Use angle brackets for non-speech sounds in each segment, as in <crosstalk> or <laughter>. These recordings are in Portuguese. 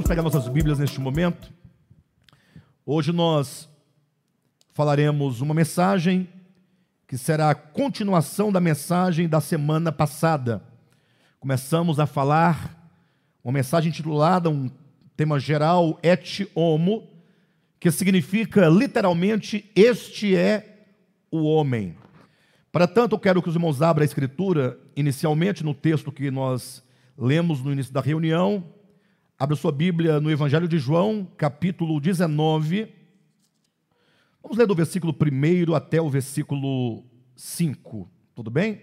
Vamos pegar nossas Bíblias neste momento. Hoje nós falaremos uma mensagem que será a continuação da mensagem da semana passada. Começamos a falar uma mensagem intitulada, um tema geral, et homo, que significa literalmente este é o homem. Para tanto, eu quero que os irmãos abram a escritura, inicialmente no texto que nós lemos no início da reunião. Abra sua Bíblia no Evangelho de João, capítulo 19. Vamos ler do versículo 1 até o versículo 5. Tudo bem?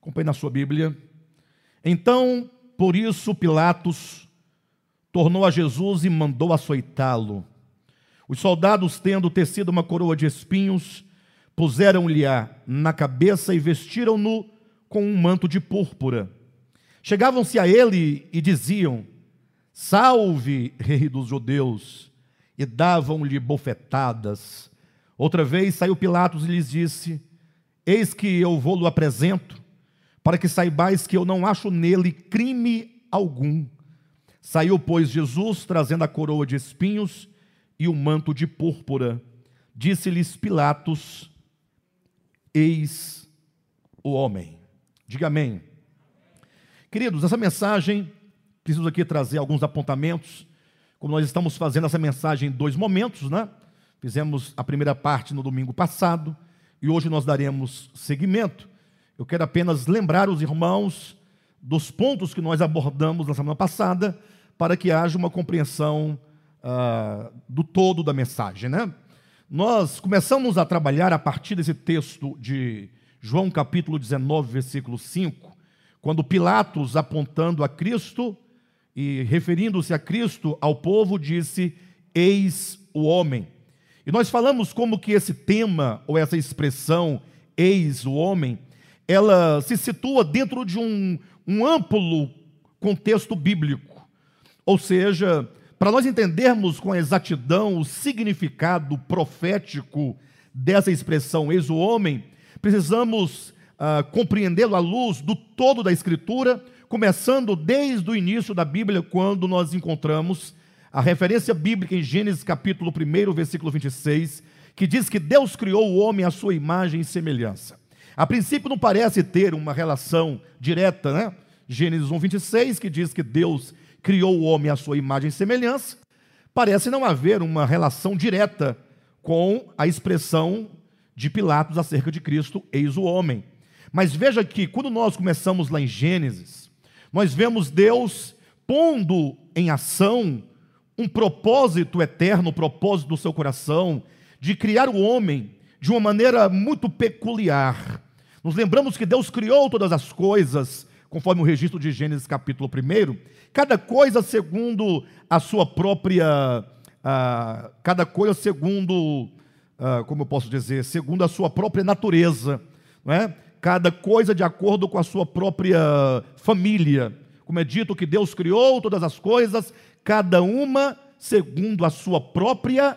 Acompanhe na sua Bíblia. Então, por isso, Pilatos tornou a Jesus e mandou açoitá-lo. Os soldados, tendo tecido uma coroa de espinhos, puseram-lhe na cabeça e vestiram-no com um manto de púrpura. Chegavam-se a ele e diziam: Salve, <laughs> rei dos judeus! E davam-lhe bofetadas. Outra vez saiu Pilatos e lhes disse: Eis que eu vou-lo apresento, para que saibais que eu não acho nele crime algum. Saiu, pois, Jesus, trazendo a coroa de espinhos e o manto de púrpura. Disse-lhes Pilatos: Eis o homem. Diga amém. Queridos, essa mensagem, preciso aqui trazer alguns apontamentos. Como nós estamos fazendo essa mensagem em dois momentos, né? Fizemos a primeira parte no domingo passado e hoje nós daremos seguimento. Eu quero apenas lembrar os irmãos dos pontos que nós abordamos na semana passada, para que haja uma compreensão uh, do todo da mensagem, né? Nós começamos a trabalhar a partir desse texto de João capítulo 19, versículo 5, quando Pilatos, apontando a Cristo e referindo-se a Cristo ao povo, disse: Eis o homem. E nós falamos como que esse tema, ou essa expressão, eis o homem, ela se situa dentro de um, um amplo contexto bíblico. Ou seja, para nós entendermos com exatidão o significado profético dessa expressão eis o homem, precisamos ah, compreendê-lo à luz do todo da Escritura, começando desde o início da Bíblia, quando nós encontramos a referência bíblica em Gênesis capítulo 1, versículo 26, que diz que Deus criou o homem à sua imagem e semelhança. A princípio não parece ter uma relação direta, né? Gênesis 1, 26, que diz que Deus criou o homem à sua imagem e semelhança, parece não haver uma relação direta com a expressão de Pilatos acerca de Cristo, eis o homem. Mas veja que quando nós começamos lá em Gênesis, nós vemos Deus pondo em ação um propósito eterno, um propósito do seu coração, de criar o homem de uma maneira muito peculiar. Nos lembramos que Deus criou todas as coisas conforme o registro de Gênesis capítulo 1, cada coisa segundo a sua própria, uh, cada coisa segundo, uh, como eu posso dizer, segundo a sua própria natureza, não é? Cada coisa de acordo com a sua própria família. Como é dito que Deus criou todas as coisas, cada uma segundo a sua própria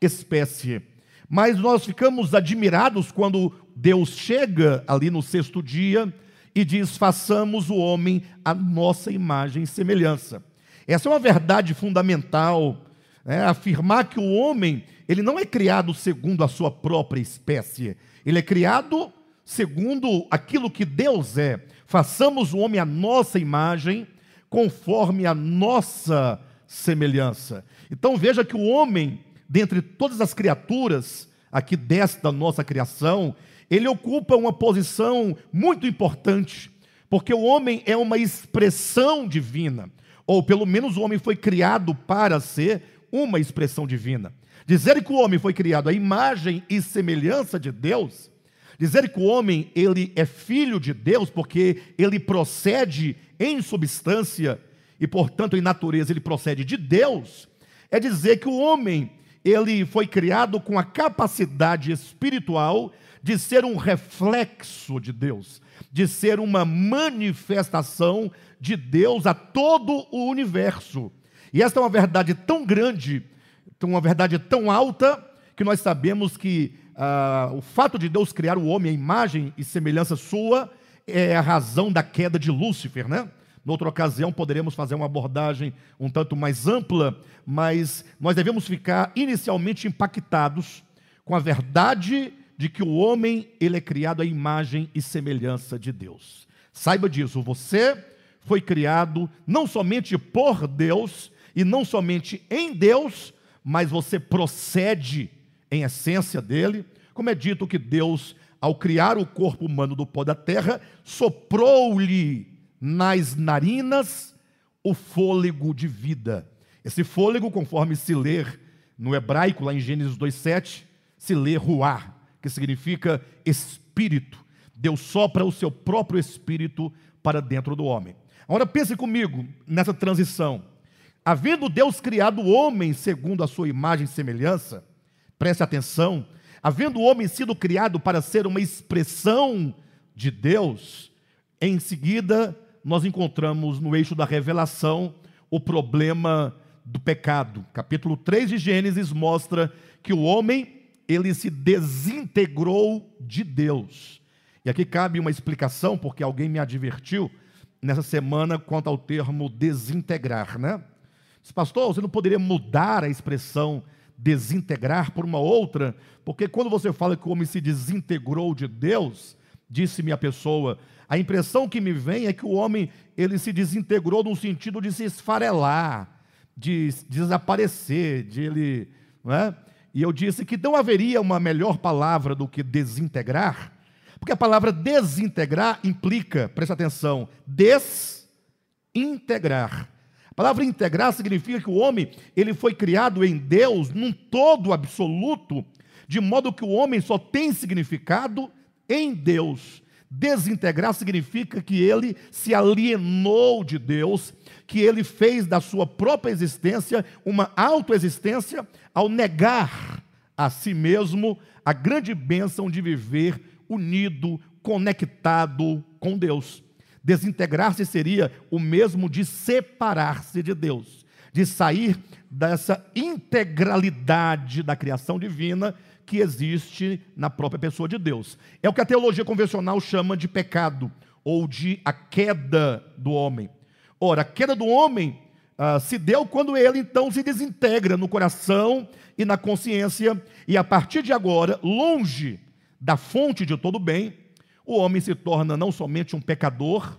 espécie. Mas nós ficamos admirados quando Deus chega ali no sexto dia e diz: façamos o homem a nossa imagem e semelhança. Essa é uma verdade fundamental, né? afirmar que o homem ele não é criado segundo a sua própria espécie, ele é criado segundo aquilo que Deus é. Façamos o homem a nossa imagem, conforme a nossa semelhança. Então veja que o homem, dentre todas as criaturas aqui desta nossa criação, ele ocupa uma posição muito importante, porque o homem é uma expressão divina, ou pelo menos o homem foi criado para ser uma expressão divina. Dizer que o homem foi criado à imagem e semelhança de Deus, dizer que o homem ele é filho de Deus, porque ele procede em substância e portanto em natureza ele procede de Deus, é dizer que o homem ele foi criado com a capacidade espiritual de ser um reflexo de Deus, de ser uma manifestação de Deus a todo o universo. E esta é uma verdade tão grande, uma verdade tão alta, que nós sabemos que ah, o fato de Deus criar o homem à imagem e semelhança sua é a razão da queda de Lúcifer, né? Noutra ocasião poderemos fazer uma abordagem um tanto mais ampla, mas nós devemos ficar inicialmente impactados com a verdade de que o homem ele é criado à imagem e semelhança de Deus. Saiba disso, você foi criado não somente por Deus e não somente em Deus, mas você procede em essência dele, como é dito que Deus, ao criar o corpo humano do pó da terra, soprou-lhe nas narinas o fôlego de vida. Esse fôlego, conforme se ler no hebraico, lá em Gênesis 2,7, se lê ruar, que significa espírito. Deus sopra o seu próprio espírito para dentro do homem. Agora pense comigo nessa transição. Havendo Deus criado o homem segundo a sua imagem e semelhança, preste atenção, havendo o homem sido criado para ser uma expressão de Deus, em seguida nós encontramos no eixo da revelação o problema do pecado. Capítulo 3 de Gênesis mostra que o homem ele se desintegrou de Deus. E aqui cabe uma explicação, porque alguém me advertiu nessa semana quanto ao termo desintegrar, né? Disse, pastor, você não poderia mudar a expressão desintegrar por uma outra? Porque quando você fala que o homem se desintegrou de Deus, disse-me a pessoa, a impressão que me vem é que o homem ele se desintegrou no sentido de se esfarelar, de desaparecer, de ele, não é? E eu disse que não haveria uma melhor palavra do que desintegrar, porque a palavra desintegrar implica, presta atenção, desintegrar. A palavra integrar significa que o homem, ele foi criado em Deus num todo absoluto, de modo que o homem só tem significado em Deus. Desintegrar significa que ele se alienou de Deus, que ele fez da sua própria existência uma autoexistência ao negar a si mesmo a grande bênção de viver unido, conectado com Deus. Desintegrar-se seria o mesmo de separar-se de Deus, de sair dessa integralidade da criação divina que existe na própria pessoa de Deus. É o que a teologia convencional chama de pecado ou de a queda do homem. Ora, a queda do homem ah, se deu quando ele então se desintegra no coração e na consciência, e a partir de agora, longe da fonte de todo bem, o homem se torna não somente um pecador,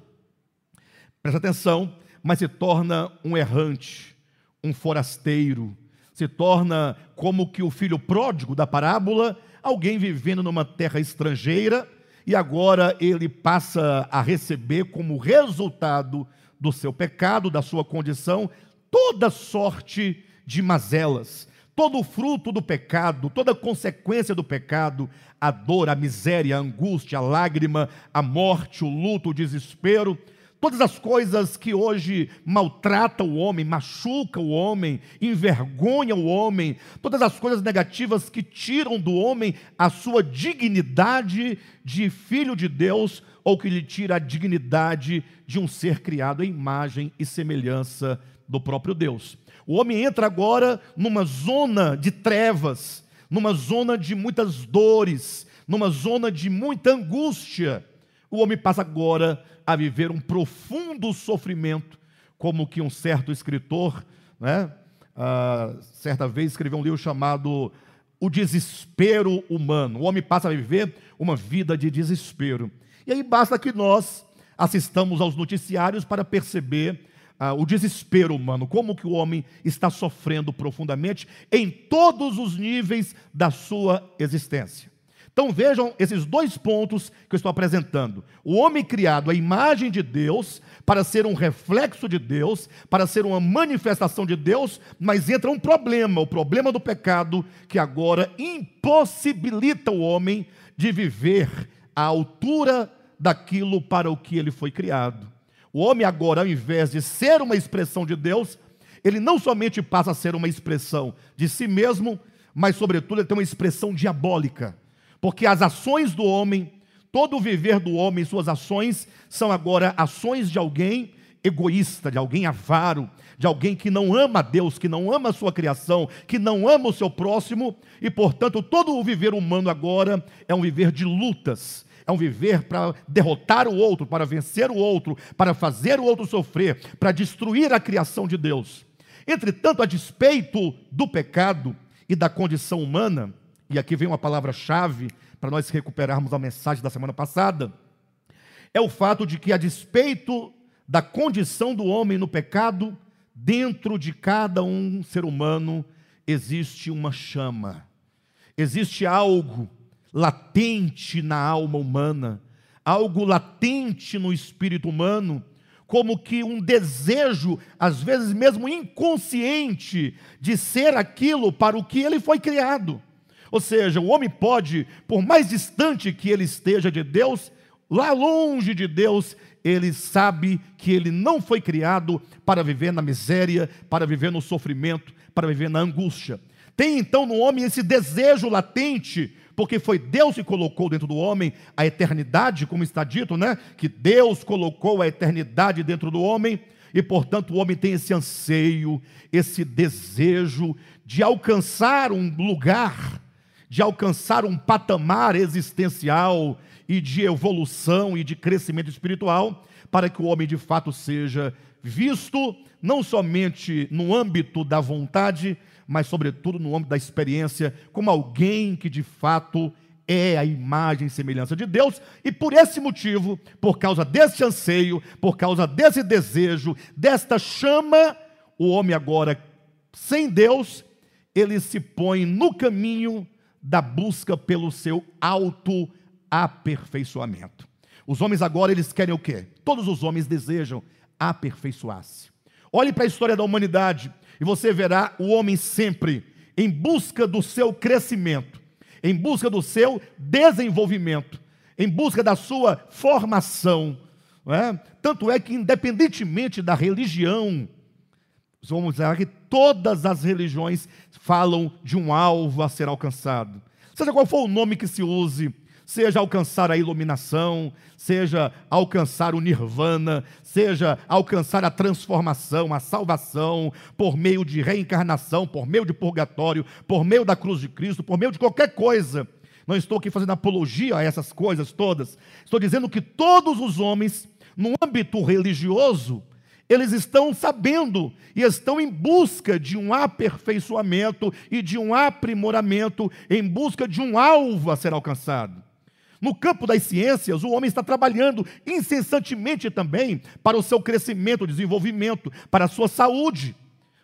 presta atenção, mas se torna um errante, um forasteiro, se torna como que o filho pródigo da parábola, alguém vivendo numa terra estrangeira, e agora ele passa a receber como resultado do seu pecado, da sua condição, toda sorte de mazelas, todo o fruto do pecado, toda consequência do pecado, a dor, a miséria, a angústia, a lágrima, a morte, o luto, o desespero, todas as coisas que hoje maltratam o homem, machucam o homem, envergonham o homem, todas as coisas negativas que tiram do homem a sua dignidade de filho de Deus, ou que lhe tira a dignidade de um ser criado em imagem e semelhança do próprio Deus. O homem entra agora numa zona de trevas, numa zona de muitas dores, numa zona de muita angústia. O homem passa agora a viver um profundo sofrimento, como que um certo escritor, né, uh, certa vez escreveu um livro chamado O Desespero Humano. O homem passa a viver uma vida de desespero. E aí basta que nós assistamos aos noticiários para perceber ah, o desespero humano, como que o homem está sofrendo profundamente em todos os níveis da sua existência. Então vejam esses dois pontos que eu estou apresentando. O homem criado à imagem de Deus, para ser um reflexo de Deus, para ser uma manifestação de Deus, mas entra um problema, o problema do pecado, que agora impossibilita o homem de viver à altura daquilo para o que ele foi criado. O homem agora, ao invés de ser uma expressão de Deus, ele não somente passa a ser uma expressão de si mesmo, mas, sobretudo, ele tem uma expressão diabólica. Porque as ações do homem, todo o viver do homem, suas ações, são agora ações de alguém egoísta, de alguém avaro, de alguém que não ama a Deus, que não ama a sua criação, que não ama o seu próximo, e portanto todo o viver humano agora é um viver de lutas, é um viver para derrotar o outro, para vencer o outro, para fazer o outro sofrer, para destruir a criação de Deus. Entretanto, a despeito do pecado e da condição humana, e aqui vem uma palavra-chave para nós recuperarmos a mensagem da semana passada, é o fato de que, a despeito da condição do homem no pecado, dentro de cada um ser humano existe uma chama, existe algo latente na alma humana, algo latente no espírito humano, como que um desejo, às vezes mesmo inconsciente, de ser aquilo para o que ele foi criado. Ou seja, o homem pode, por mais distante que ele esteja de Deus, lá longe de Deus, ele sabe que ele não foi criado para viver na miséria, para viver no sofrimento, para viver na angústia. Tem então no homem esse desejo latente, porque foi Deus que colocou dentro do homem a eternidade, como está dito, né? Que Deus colocou a eternidade dentro do homem, e portanto o homem tem esse anseio, esse desejo de alcançar um lugar, de alcançar um patamar existencial e de evolução e de crescimento espiritual, para que o homem de fato seja visto não somente no âmbito da vontade, mas sobretudo no âmbito da experiência, como alguém que de fato é a imagem e semelhança de Deus, e por esse motivo, por causa desse anseio, por causa desse desejo, desta chama, o homem agora sem Deus, ele se põe no caminho da busca pelo seu auto aperfeiçoamento. Os homens agora eles querem o quê? Todos os homens desejam aperfeiçoar-se. Olhe para a história da humanidade e você verá o homem sempre em busca do seu crescimento, em busca do seu desenvolvimento, em busca da sua formação. É? Tanto é que, independentemente da religião, vamos dizer que todas as religiões falam de um alvo a ser alcançado. Seja qual for o nome que se use, seja alcançar a iluminação, seja alcançar o nirvana, seja alcançar a transformação, a salvação, por meio de reencarnação, por meio de purgatório, por meio da cruz de Cristo, por meio de qualquer coisa. Não estou aqui fazendo apologia a essas coisas todas. Estou dizendo que todos os homens, no âmbito religioso, eles estão sabendo e estão em busca de um aperfeiçoamento e de um aprimoramento, em busca de um alvo a ser alcançado. No campo das ciências, o homem está trabalhando incessantemente também para o seu crescimento, desenvolvimento, para a sua saúde,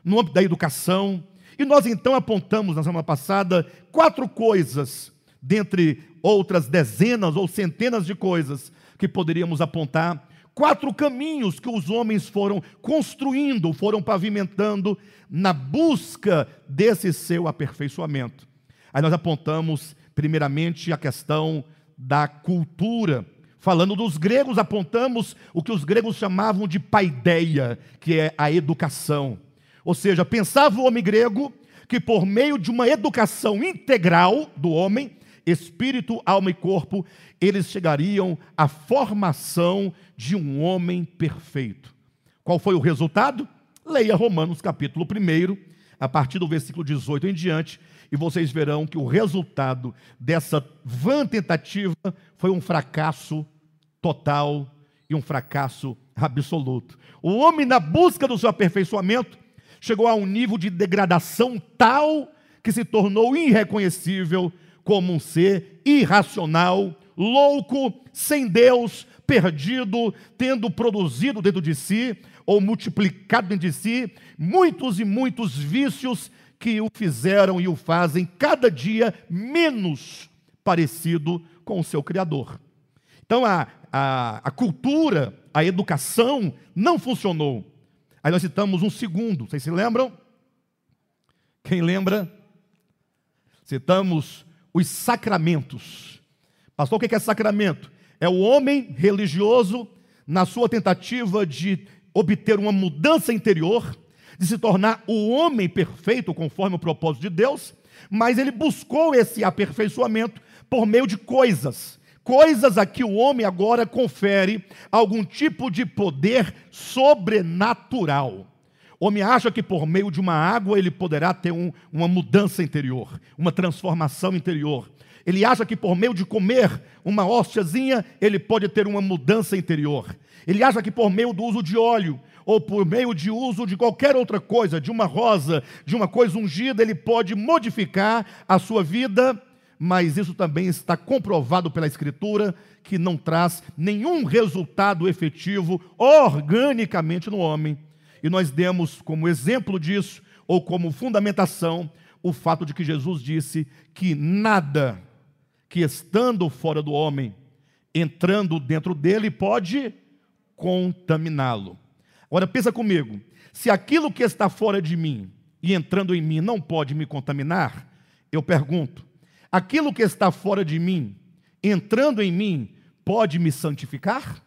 no âmbito da educação. E nós então apontamos na semana passada quatro coisas, dentre outras dezenas ou centenas de coisas que poderíamos apontar, quatro caminhos que os homens foram construindo, foram pavimentando na busca desse seu aperfeiçoamento. Aí nós apontamos, primeiramente, a questão da cultura. Falando dos gregos, apontamos o que os gregos chamavam de paideia, que é a educação. Ou seja, pensava o homem grego que por meio de uma educação integral do homem, espírito, alma e corpo, eles chegariam à formação de um homem perfeito. Qual foi o resultado? Leia Romanos capítulo 1, a partir do versículo 18 em diante, e vocês verão que o resultado dessa vã tentativa foi um fracasso total e um fracasso absoluto. O homem, na busca do seu aperfeiçoamento, chegou a um nível de degradação tal que se tornou irreconhecível como um ser irracional, louco, sem Deus, perdido, tendo produzido dentro de si, ou multiplicado dentro de si, muitos e muitos vícios que o fizeram e o fazem cada dia menos parecido com o seu Criador. Então a, a, a cultura, a educação não funcionou. Aí nós citamos um segundo, vocês se lembram? Quem lembra? Citamos os sacramentos. Pastor, o que é sacramento? É o homem religioso na sua tentativa de obter uma mudança interior, de se tornar o homem perfeito conforme o propósito de Deus, mas ele buscou esse aperfeiçoamento por meio de coisas, coisas a que o homem agora confere algum tipo de poder sobrenatural. O homem acha que por meio de uma água ele poderá ter um, uma mudança interior, uma transformação interior. Ele acha que por meio de comer uma hóstiazinha ele pode ter uma mudança interior. Ele acha que por meio do uso de óleo ou por meio de uso de qualquer outra coisa, de uma rosa, de uma coisa ungida, ele pode modificar a sua vida, mas isso também está comprovado pela Escritura que não traz nenhum resultado efetivo organicamente no homem. E nós demos como exemplo disso, ou como fundamentação, o fato de que Jesus disse que nada que estando fora do homem, entrando dentro dele, pode contaminá-lo. Agora pensa comigo, se aquilo que está fora de mim e entrando em mim não pode me contaminar, eu pergunto, aquilo que está fora de mim, entrando em mim, pode me santificar?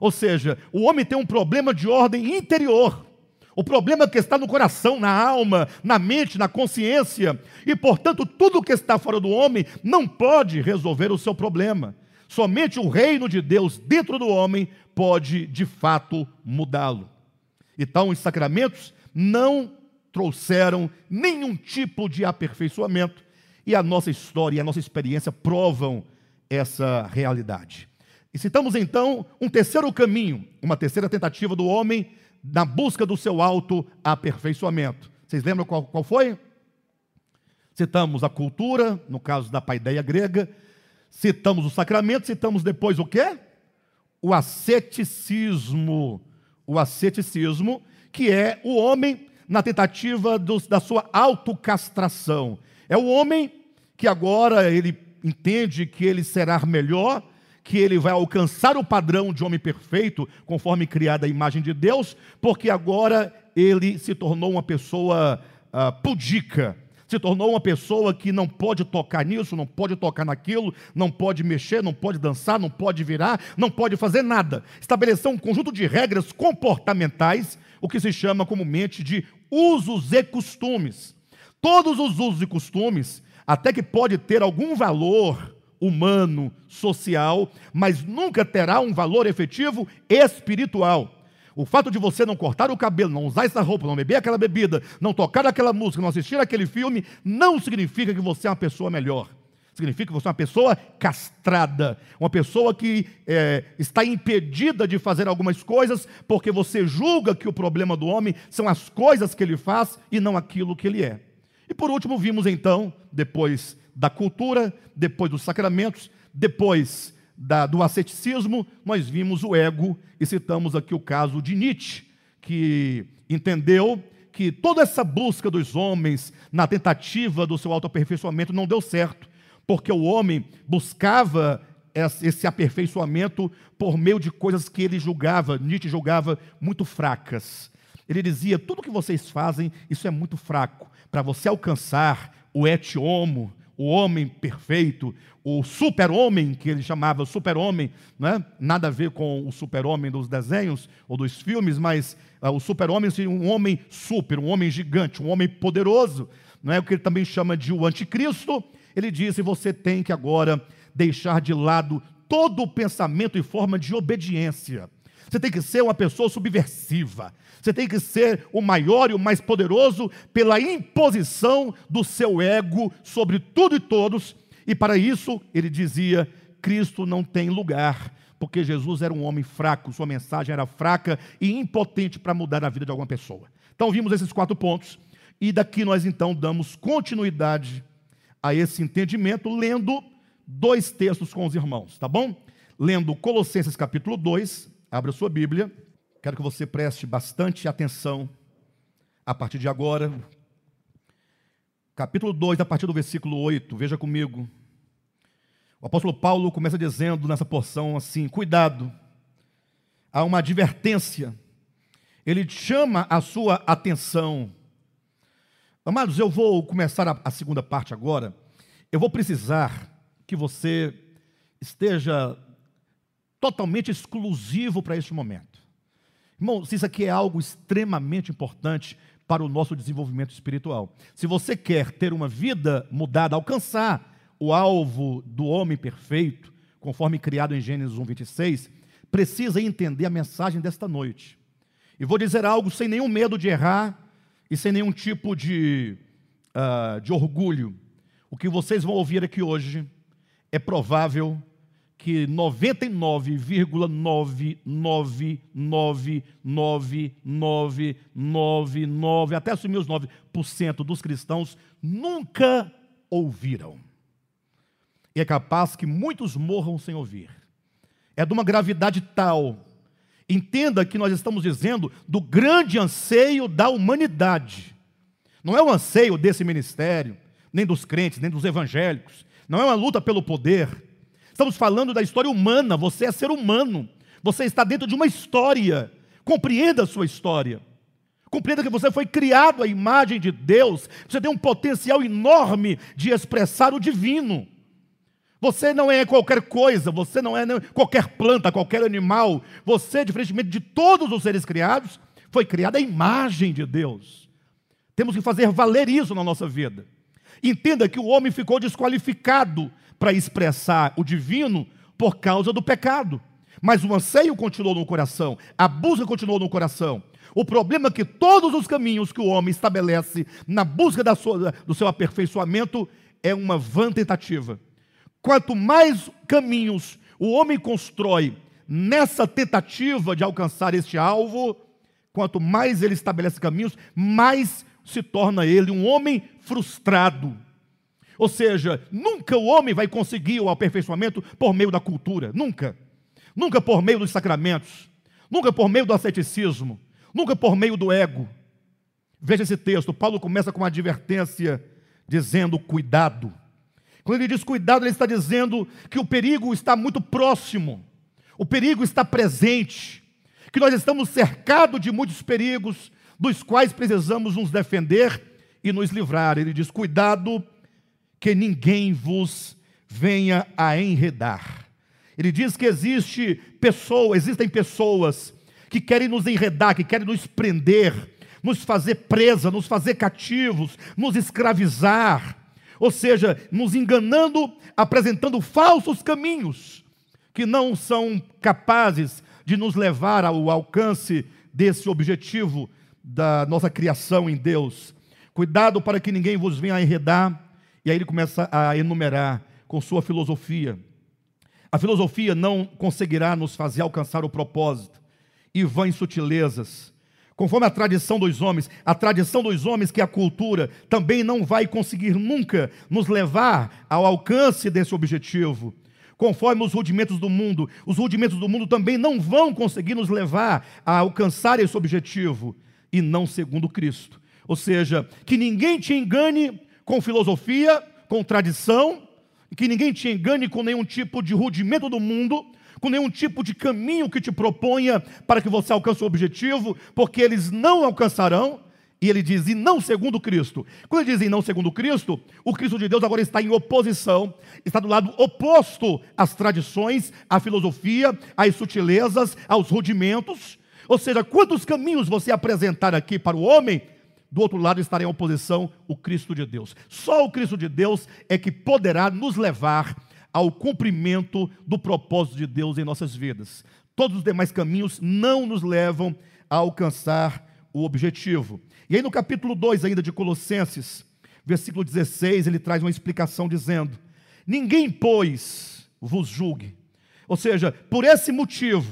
Ou seja, o homem tem um problema de ordem interior. O problema que está no coração, na alma, na mente, na consciência, e portanto, tudo que está fora do homem não pode resolver o seu problema. Somente o reino de Deus dentro do homem pode de fato mudá-lo. Então, os sacramentos não trouxeram nenhum tipo de aperfeiçoamento, e a nossa história e a nossa experiência provam essa realidade. E citamos então um terceiro caminho, uma terceira tentativa do homem na busca do seu auto-aperfeiçoamento. Vocês lembram qual, qual foi? Citamos a cultura, no caso da paideia grega, citamos o sacramento, citamos depois o quê? O asceticismo. O asceticismo, que é o homem na tentativa do, da sua autocastração. É o homem que agora ele entende que ele será melhor, que ele vai alcançar o padrão de homem perfeito, conforme criada a imagem de Deus, porque agora ele se tornou uma pessoa uh, pudica, se tornou uma pessoa que não pode tocar nisso, não pode tocar naquilo, não pode mexer, não pode dançar, não pode virar, não pode fazer nada. Estabeleceu um conjunto de regras comportamentais, o que se chama comumente de usos e costumes. Todos os usos e costumes, até que pode ter algum valor humano, social, mas nunca terá um valor efetivo espiritual. O fato de você não cortar o cabelo, não usar essa roupa, não beber aquela bebida, não tocar aquela música, não assistir aquele filme, não significa que você é uma pessoa melhor. Significa que você é uma pessoa castrada, uma pessoa que é, está impedida de fazer algumas coisas porque você julga que o problema do homem são as coisas que ele faz e não aquilo que ele é. E por último, vimos então, depois da cultura, depois dos sacramentos, depois da, do asceticismo, nós vimos o ego e citamos aqui o caso de Nietzsche, que entendeu que toda essa busca dos homens na tentativa do seu autoaperfeiçoamento não deu certo, porque o homem buscava esse aperfeiçoamento por meio de coisas que ele julgava, Nietzsche julgava muito fracas. Ele dizia: tudo que vocês fazem, isso é muito fraco. Para você alcançar o et homo, o homem perfeito, o super-homem, que ele chamava super-homem, né? nada a ver com o super-homem dos desenhos ou dos filmes, mas uh, o super-homem seria um homem super, um homem gigante, um homem poderoso, não é o que ele também chama de o anticristo. Ele disse: você tem que agora deixar de lado todo o pensamento e forma de obediência. Você tem que ser uma pessoa subversiva. Você tem que ser o maior e o mais poderoso pela imposição do seu ego sobre tudo e todos. E para isso, ele dizia: Cristo não tem lugar, porque Jesus era um homem fraco, sua mensagem era fraca e impotente para mudar a vida de alguma pessoa. Então, vimos esses quatro pontos. E daqui nós então damos continuidade a esse entendimento, lendo dois textos com os irmãos, tá bom? Lendo Colossenses capítulo 2, Abra sua Bíblia. Quero que você preste bastante atenção a partir de agora. Capítulo 2, a partir do versículo 8. Veja comigo. O apóstolo Paulo começa dizendo nessa porção assim: cuidado, há uma advertência. Ele chama a sua atenção. Amados, eu vou começar a, a segunda parte agora. Eu vou precisar que você esteja totalmente exclusivo para este momento. Irmãos, isso aqui é algo extremamente importante para o nosso desenvolvimento espiritual. Se você quer ter uma vida mudada, alcançar o alvo do homem perfeito, conforme criado em Gênesis 1, 26, precisa entender a mensagem desta noite. E vou dizer algo sem nenhum medo de errar e sem nenhum tipo de, uh, de orgulho. O que vocês vão ouvir aqui hoje é provável que 99,9999999 até assumir os 9% dos cristãos nunca ouviram. E é capaz que muitos morram sem ouvir. É de uma gravidade tal. Entenda que nós estamos dizendo do grande anseio da humanidade. Não é o anseio desse ministério, nem dos crentes, nem dos evangélicos. Não é uma luta pelo poder. Estamos falando da história humana. Você é ser humano. Você está dentro de uma história. Compreenda a sua história. Compreenda que você foi criado à imagem de Deus. Você tem um potencial enorme de expressar o divino. Você não é qualquer coisa, você não é qualquer planta, qualquer animal. Você, diferentemente de todos os seres criados, foi criado à imagem de Deus. Temos que fazer valer isso na nossa vida. Entenda que o homem ficou desqualificado para expressar o divino por causa do pecado. Mas o anseio continuou no coração, a busca continuou no coração. O problema é que todos os caminhos que o homem estabelece na busca sua, do seu aperfeiçoamento é uma vã tentativa. Quanto mais caminhos o homem constrói nessa tentativa de alcançar este alvo, quanto mais ele estabelece caminhos, mais se torna ele um homem frustrado. Ou seja, nunca o homem vai conseguir o aperfeiçoamento por meio da cultura, nunca. Nunca por meio dos sacramentos, nunca por meio do asceticismo, nunca por meio do ego. Veja esse texto, Paulo começa com uma advertência dizendo cuidado. Quando ele diz cuidado, ele está dizendo que o perigo está muito próximo, o perigo está presente, que nós estamos cercados de muitos perigos, dos quais precisamos nos defender e nos livrar. Ele diz: cuidado, que ninguém vos venha a enredar. Ele diz que existe pessoa, existem pessoas que querem nos enredar, que querem nos prender, nos fazer presa, nos fazer cativos, nos escravizar ou seja, nos enganando, apresentando falsos caminhos que não são capazes de nos levar ao alcance desse objetivo da nossa criação em Deus. Cuidado para que ninguém vos venha a enredar. E aí ele começa a enumerar com sua filosofia. A filosofia não conseguirá nos fazer alcançar o propósito. E vãs sutilezas conforme a tradição dos homens, a tradição dos homens que é a cultura também não vai conseguir nunca nos levar ao alcance desse objetivo. Conforme os rudimentos do mundo, os rudimentos do mundo também não vão conseguir nos levar a alcançar esse objetivo, e não segundo Cristo. Ou seja, que ninguém te engane com filosofia, com tradição, que ninguém te engane com nenhum tipo de rudimento do mundo, com nenhum tipo de caminho que te proponha para que você alcance o objetivo, porque eles não alcançarão. E ele diz, e não segundo Cristo. Quando ele diz, e não segundo Cristo, o Cristo de Deus agora está em oposição, está do lado oposto às tradições, à filosofia, às sutilezas, aos rudimentos. Ou seja, quantos caminhos você apresentar aqui para o homem, do outro lado estará em oposição o Cristo de Deus. Só o Cristo de Deus é que poderá nos levar ao cumprimento do propósito de Deus em nossas vidas. Todos os demais caminhos não nos levam a alcançar o objetivo. E aí no capítulo 2 ainda de Colossenses, versículo 16, ele traz uma explicação dizendo: Ninguém, pois, vos julgue. Ou seja, por esse motivo,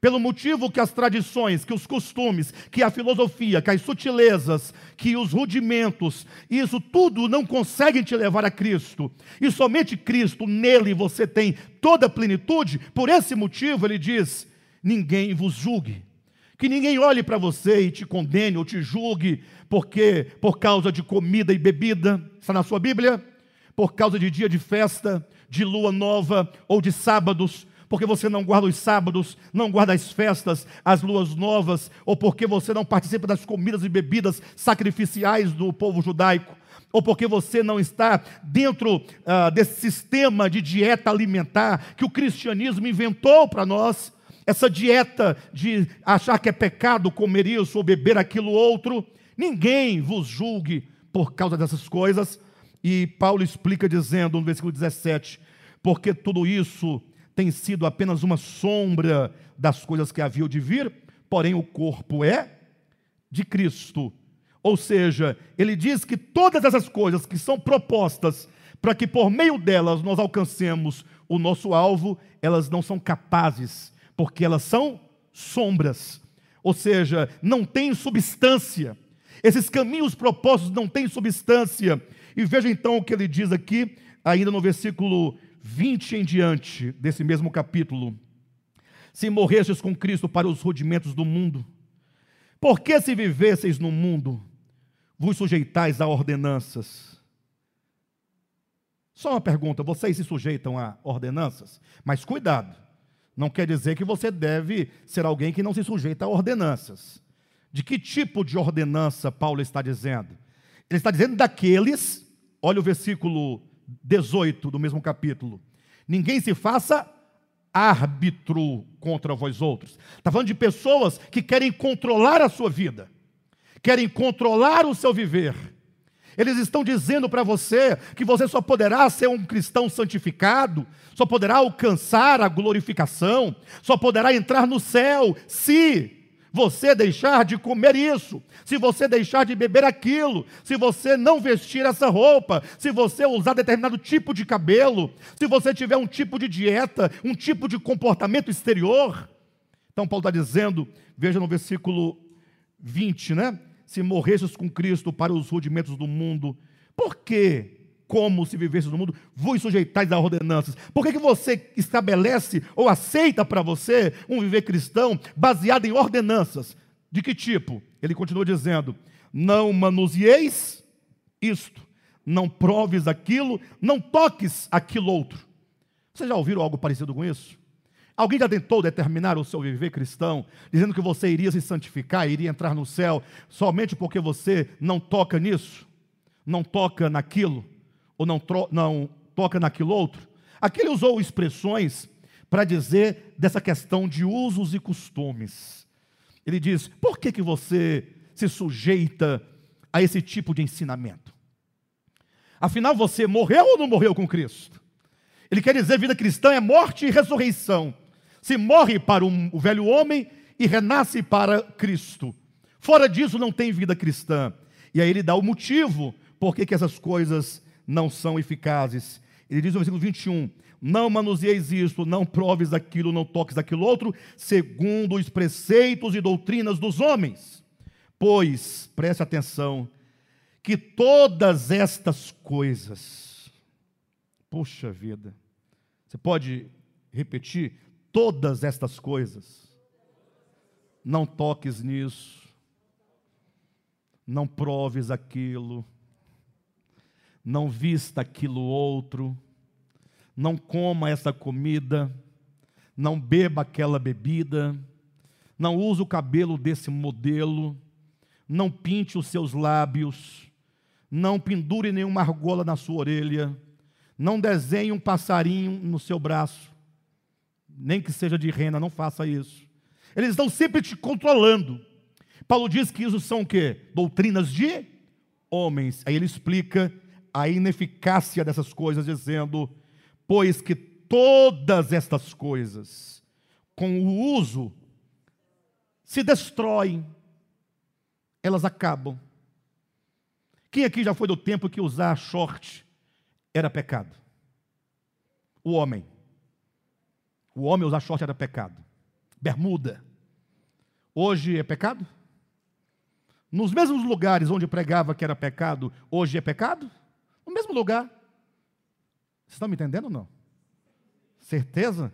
pelo motivo que as tradições, que os costumes, que a filosofia, que as sutilezas, que os rudimentos, isso tudo não conseguem te levar a Cristo. E somente Cristo, nele você tem toda a plenitude. Por esse motivo ele diz: ninguém vos julgue. Que ninguém olhe para você e te condene ou te julgue porque por causa de comida e bebida, está na sua Bíblia? Por causa de dia de festa, de lua nova ou de sábados, porque você não guarda os sábados, não guarda as festas, as luas novas, ou porque você não participa das comidas e bebidas sacrificiais do povo judaico, ou porque você não está dentro uh, desse sistema de dieta alimentar que o cristianismo inventou para nós, essa dieta de achar que é pecado comer isso ou beber aquilo outro, ninguém vos julgue por causa dessas coisas. E Paulo explica dizendo no versículo 17: porque tudo isso tem sido apenas uma sombra das coisas que haviam de vir, porém o corpo é de Cristo. Ou seja, ele diz que todas essas coisas que são propostas para que por meio delas nós alcancemos o nosso alvo, elas não são capazes, porque elas são sombras. Ou seja, não têm substância. Esses caminhos propostos não têm substância. E veja então o que ele diz aqui, ainda no versículo 20 em diante desse mesmo capítulo. Se morrestes com Cristo para os rudimentos do mundo, por que se vivesseis no mundo, vos sujeitais a ordenanças? Só uma pergunta: vocês se sujeitam a ordenanças? Mas cuidado, não quer dizer que você deve ser alguém que não se sujeita a ordenanças. De que tipo de ordenança Paulo está dizendo? Ele está dizendo daqueles, olha o versículo 18 do mesmo capítulo. Ninguém se faça árbitro contra vós outros. Está falando de pessoas que querem controlar a sua vida, querem controlar o seu viver. Eles estão dizendo para você que você só poderá ser um cristão santificado, só poderá alcançar a glorificação, só poderá entrar no céu se você deixar de comer isso, se você deixar de beber aquilo, se você não vestir essa roupa, se você usar determinado tipo de cabelo, se você tiver um tipo de dieta, um tipo de comportamento exterior. Então, Paulo está dizendo, veja no versículo 20, né? Se morresses com Cristo para os rudimentos do mundo, por que como se vivesse no mundo, vos sujeitais a ordenanças. Por que, que você estabelece ou aceita para você um viver cristão baseado em ordenanças? De que tipo? Ele continua dizendo: não manusieis isto, não proves aquilo, não toques aquilo outro. Vocês já ouviram algo parecido com isso? Alguém já tentou determinar o seu viver cristão, dizendo que você iria se santificar, iria entrar no céu, somente porque você não toca nisso, não toca naquilo? Ou não, não toca naquilo outro. Aqui ele usou expressões para dizer dessa questão de usos e costumes. Ele diz: por que, que você se sujeita a esse tipo de ensinamento? Afinal, você morreu ou não morreu com Cristo? Ele quer dizer: vida cristã é morte e ressurreição. Se morre para um, o velho homem e renasce para Cristo. Fora disso, não tem vida cristã. E aí ele dá o motivo por que, que essas coisas não são eficazes. Ele diz no versículo 21: Não manuseis isto, não proves aquilo, não toques aquilo outro, segundo os preceitos e doutrinas dos homens. Pois, preste atenção, que todas estas coisas, puxa vida, você pode repetir? Todas estas coisas, não toques nisso, não proves aquilo, não vista aquilo outro, não coma essa comida, não beba aquela bebida, não use o cabelo desse modelo, não pinte os seus lábios, não pendure nenhuma argola na sua orelha, não desenhe um passarinho no seu braço, nem que seja de rena, não faça isso. Eles estão sempre te controlando. Paulo diz que isso são o quê? Doutrinas de homens. Aí ele explica a ineficácia dessas coisas, dizendo: Pois que todas estas coisas, com o uso, se destroem, elas acabam. Quem aqui já foi do tempo que usar short era pecado? O homem. O homem usar short era pecado. Bermuda. Hoje é pecado? Nos mesmos lugares onde pregava que era pecado, hoje é pecado? Mesmo lugar. Vocês estão me entendendo ou não? Certeza?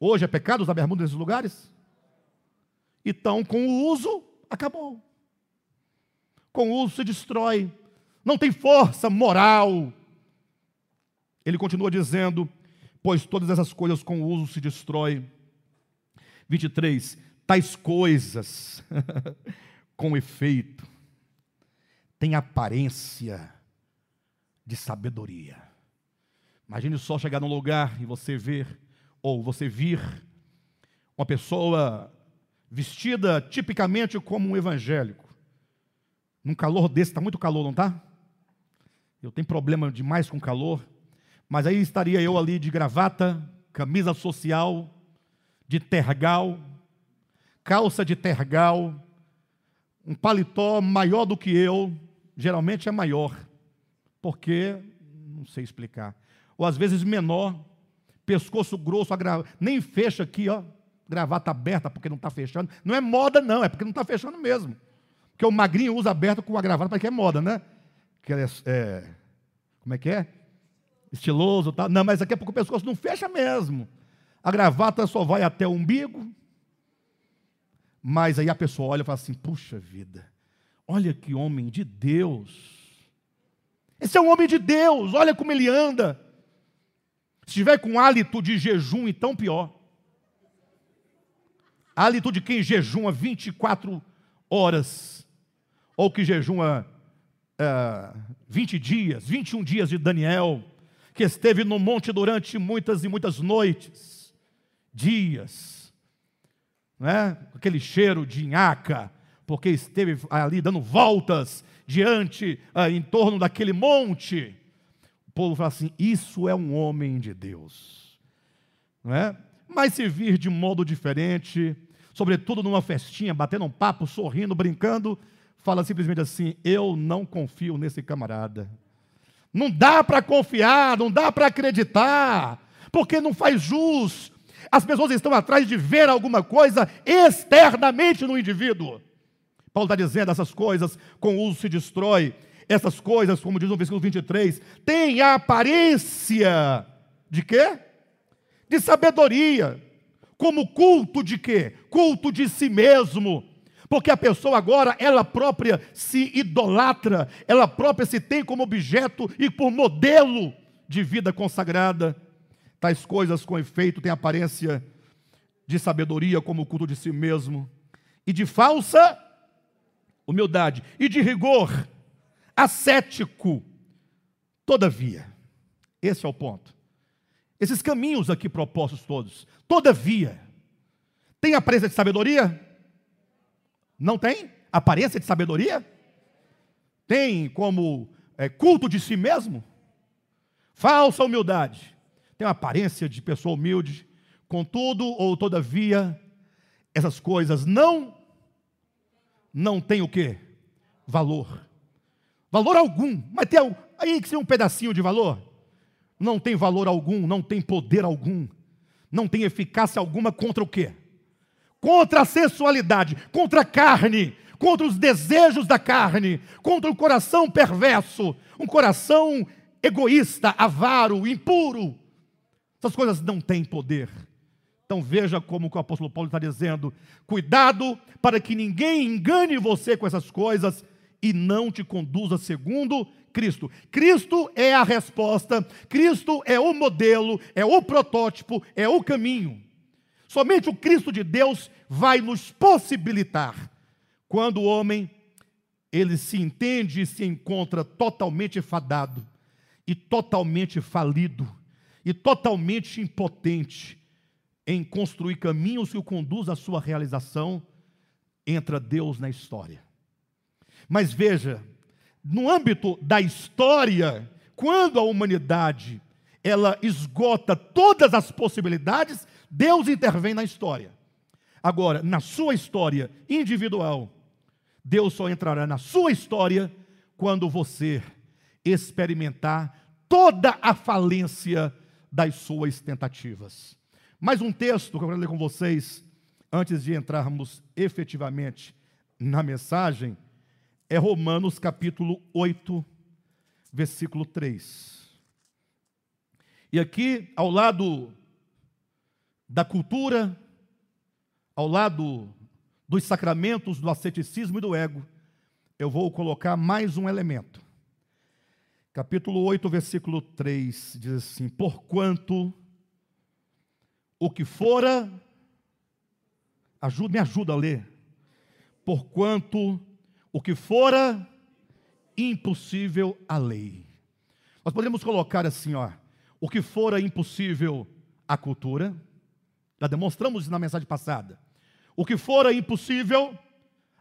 Hoje é pecado usar bermuda nesses lugares? Então, com o uso, acabou. Com o uso se destrói. Não tem força moral. Ele continua dizendo: Pois todas essas coisas com o uso se destrói. 23. Tais coisas, <laughs> com efeito, têm aparência de sabedoria. Imagine só chegar num lugar e você ver, ou você vir, uma pessoa vestida tipicamente como um evangélico. Num calor desse, está muito calor, não está? Eu tenho problema demais com calor, mas aí estaria eu ali de gravata, camisa social de tergal, calça de tergal, um paletó maior do que eu, geralmente é maior, porque não sei explicar. Ou às vezes menor, pescoço grosso, nem fecha aqui, ó, gravata aberta porque não está fechando. Não é moda, não, é porque não está fechando mesmo. Porque o magrinho usa aberto com a gravata porque é moda, né? Que é, é, como é que é? Estiloso, tal. Não, mas daqui a pouco o pescoço não fecha mesmo. A gravata só vai até o umbigo. Mas aí a pessoa olha e fala assim: puxa vida, olha que homem de Deus. Esse é um homem de Deus, olha como ele anda. Se tiver com hálito de jejum, então pior. Hálito de quem jejuma 24 horas, ou que jejuma uh, 20 dias, 21 dias de Daniel, que esteve no monte durante muitas e muitas noites, dias, né? aquele cheiro de nhaca, porque esteve ali dando voltas diante, ah, em torno daquele monte. O povo fala assim: Isso é um homem de Deus. Não é? Mas se vir de modo diferente, sobretudo numa festinha, batendo um papo, sorrindo, brincando, fala simplesmente assim: Eu não confio nesse camarada. Não dá para confiar, não dá para acreditar, porque não faz jus. As pessoas estão atrás de ver alguma coisa externamente no indivíduo. Paulo está dizendo essas coisas com uso se destrói. Essas coisas, como diz no versículo 23, têm a aparência de quê? De sabedoria. Como culto de quê? Culto de si mesmo. Porque a pessoa agora, ela própria se idolatra, ela própria se tem como objeto e por modelo de vida consagrada. Tais coisas, com efeito, têm aparência de sabedoria, como o culto de si mesmo, e de falsa humildade, e de rigor, ascético. Todavia, esse é o ponto. Esses caminhos aqui propostos todos, todavia, tem aparência de sabedoria? Não tem? Aparência de sabedoria? Tem como é, culto de si mesmo? Falsa humildade. Tem uma aparência de pessoa humilde. Contudo, ou todavia, essas coisas não não tem o que? Valor. Valor algum. Mas tem aí que tem um pedacinho de valor. Não tem valor algum, não tem poder algum, não tem eficácia alguma contra o quê? Contra a sensualidade, contra a carne, contra os desejos da carne, contra o coração perverso, um coração egoísta, avaro, impuro. Essas coisas não têm poder. Então veja como o apóstolo Paulo está dizendo: cuidado para que ninguém engane você com essas coisas e não te conduza segundo Cristo. Cristo é a resposta, Cristo é o modelo, é o protótipo, é o caminho. Somente o Cristo de Deus vai nos possibilitar, quando o homem ele se entende e se encontra totalmente fadado, e totalmente falido, e totalmente impotente, em construir caminhos que o conduz à sua realização, entra Deus na história. Mas veja, no âmbito da história, quando a humanidade ela esgota todas as possibilidades, Deus intervém na história. Agora, na sua história individual, Deus só entrará na sua história quando você experimentar toda a falência das suas tentativas. Mais um texto que eu quero ler com vocês, antes de entrarmos efetivamente na mensagem, é Romanos capítulo 8, versículo 3. E aqui, ao lado da cultura, ao lado dos sacramentos, do asceticismo e do ego, eu vou colocar mais um elemento. Capítulo 8, versículo 3 diz assim: Porquanto o que fora, ajuda, me ajuda a ler, porquanto o que fora impossível à lei. Nós podemos colocar assim, ó, o que fora impossível à cultura, já demonstramos isso na mensagem passada. O que fora impossível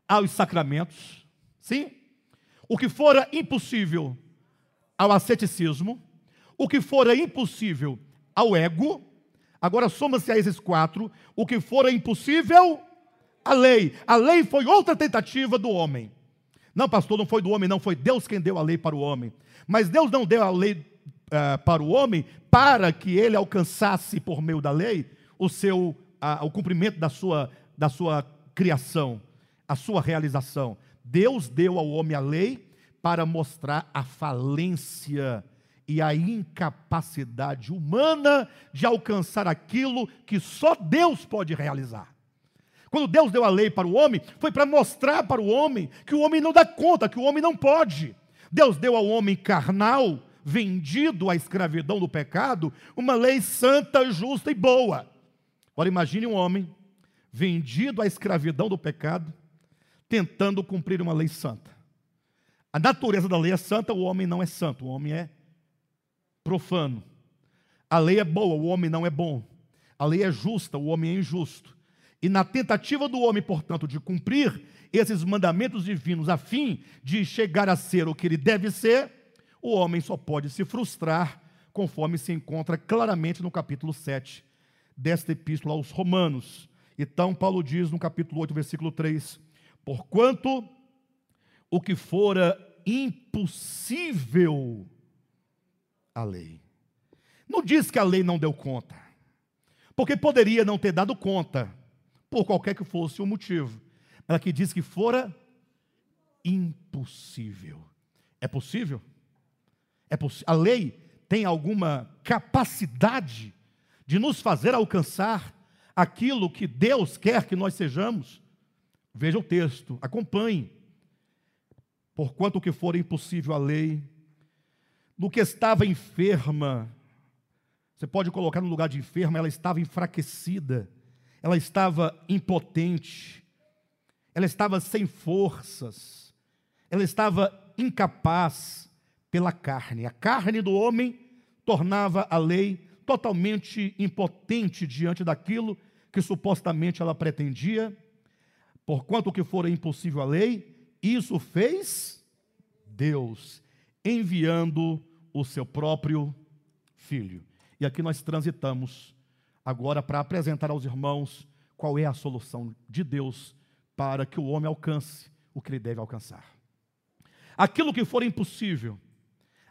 aos sacramentos, sim? O que fora impossível ao asceticismo, o que fora impossível ao ego, Agora soma-se a esses quatro o que fora impossível, a lei. A lei foi outra tentativa do homem. Não, pastor, não foi do homem, não, foi Deus quem deu a lei para o homem. Mas Deus não deu a lei uh, para o homem para que ele alcançasse, por meio da lei, o seu uh, o cumprimento da sua, da sua criação, a sua realização. Deus deu ao homem a lei para mostrar a falência e a incapacidade humana de alcançar aquilo que só Deus pode realizar. Quando Deus deu a lei para o homem, foi para mostrar para o homem que o homem não dá conta, que o homem não pode. Deus deu ao homem carnal, vendido à escravidão do pecado, uma lei santa, justa e boa. Agora imagine um homem vendido à escravidão do pecado, tentando cumprir uma lei santa. A natureza da lei é santa, o homem não é santo, o homem é profano. A lei é boa, o homem não é bom. A lei é justa, o homem é injusto. E na tentativa do homem, portanto, de cumprir esses mandamentos divinos a fim de chegar a ser o que ele deve ser, o homem só pode se frustrar, conforme se encontra claramente no capítulo 7 desta epístola aos Romanos. Então, Paulo diz no capítulo 8, versículo 3: Porquanto o que fora impossível a lei. Não diz que a lei não deu conta, porque poderia não ter dado conta, por qualquer que fosse o motivo. Ela que diz que fora impossível. É possível? É a lei tem alguma capacidade de nos fazer alcançar aquilo que Deus quer que nós sejamos? Veja o texto, acompanhe. Porquanto o que for impossível a lei, no que estava enferma, você pode colocar no lugar de enferma, ela estava enfraquecida ela estava impotente, ela estava sem forças, ela estava incapaz pela carne. A carne do homem tornava a lei totalmente impotente diante daquilo que supostamente ela pretendia. Porquanto que fora impossível a lei, isso fez Deus, enviando o seu próprio filho. E aqui nós transitamos agora para apresentar aos irmãos qual é a solução de Deus para que o homem alcance o que ele deve alcançar. Aquilo que for impossível,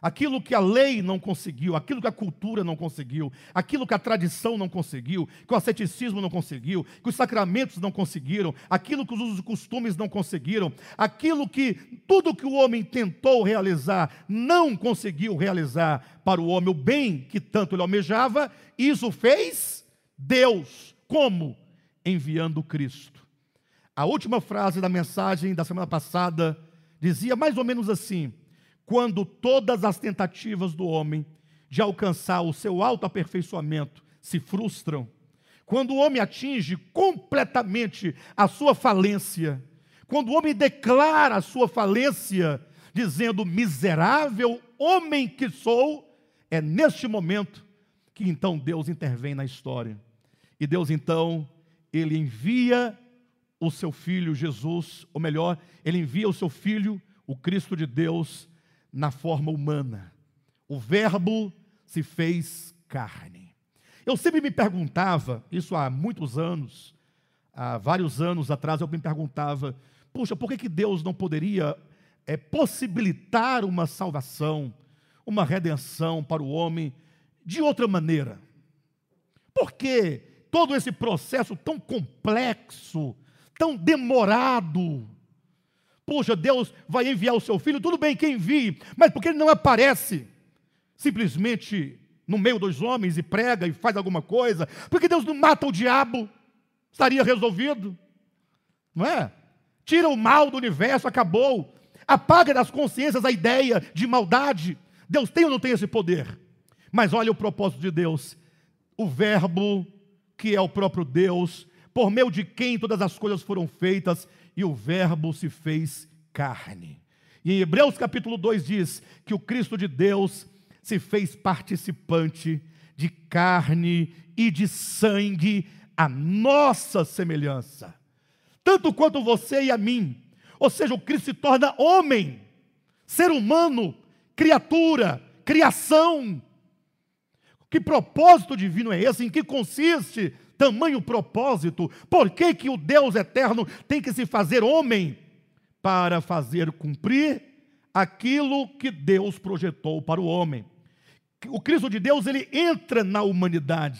aquilo que a lei não conseguiu, aquilo que a cultura não conseguiu, aquilo que a tradição não conseguiu, que o asceticismo não conseguiu, que os sacramentos não conseguiram, aquilo que os usos e costumes não conseguiram, aquilo que tudo que o homem tentou realizar não conseguiu realizar para o homem o bem que tanto ele almejava, isso fez Deus. Como? Enviando Cristo. A última frase da mensagem da semana passada dizia mais ou menos assim: quando todas as tentativas do homem de alcançar o seu alto aperfeiçoamento se frustram, quando o homem atinge completamente a sua falência, quando o homem declara a sua falência, dizendo: miserável homem que sou, é neste momento que então Deus intervém na história. E Deus então, ele envia o seu filho Jesus, ou melhor, ele envia o seu filho, o Cristo de Deus, na forma humana. O Verbo se fez carne. Eu sempre me perguntava, isso há muitos anos, há vários anos atrás, eu me perguntava, puxa, por que, que Deus não poderia é, possibilitar uma salvação, uma redenção para o homem de outra maneira? Por que todo esse processo tão complexo, tão demorado. Poxa, Deus vai enviar o seu filho, tudo bem que envie, mas porque ele não aparece simplesmente no meio dos homens e prega e faz alguma coisa? Porque Deus não mata o diabo? Estaria resolvido, não é? Tira o mal do universo, acabou. Apaga das consciências a ideia de maldade. Deus tem ou não tem esse poder? Mas olha o propósito de Deus. O Verbo que é o próprio Deus, por meio de quem todas as coisas foram feitas, e o Verbo se fez carne. E em Hebreus capítulo 2 diz que o Cristo de Deus se fez participante de carne e de sangue, a nossa semelhança, tanto quanto você e a mim. Ou seja, o Cristo se torna homem, ser humano, criatura, criação. Que propósito divino é esse? Em que consiste tamanho propósito? Por que, que o Deus eterno tem que se fazer homem? Para fazer cumprir aquilo que Deus projetou para o homem. O Cristo de Deus, ele entra na humanidade.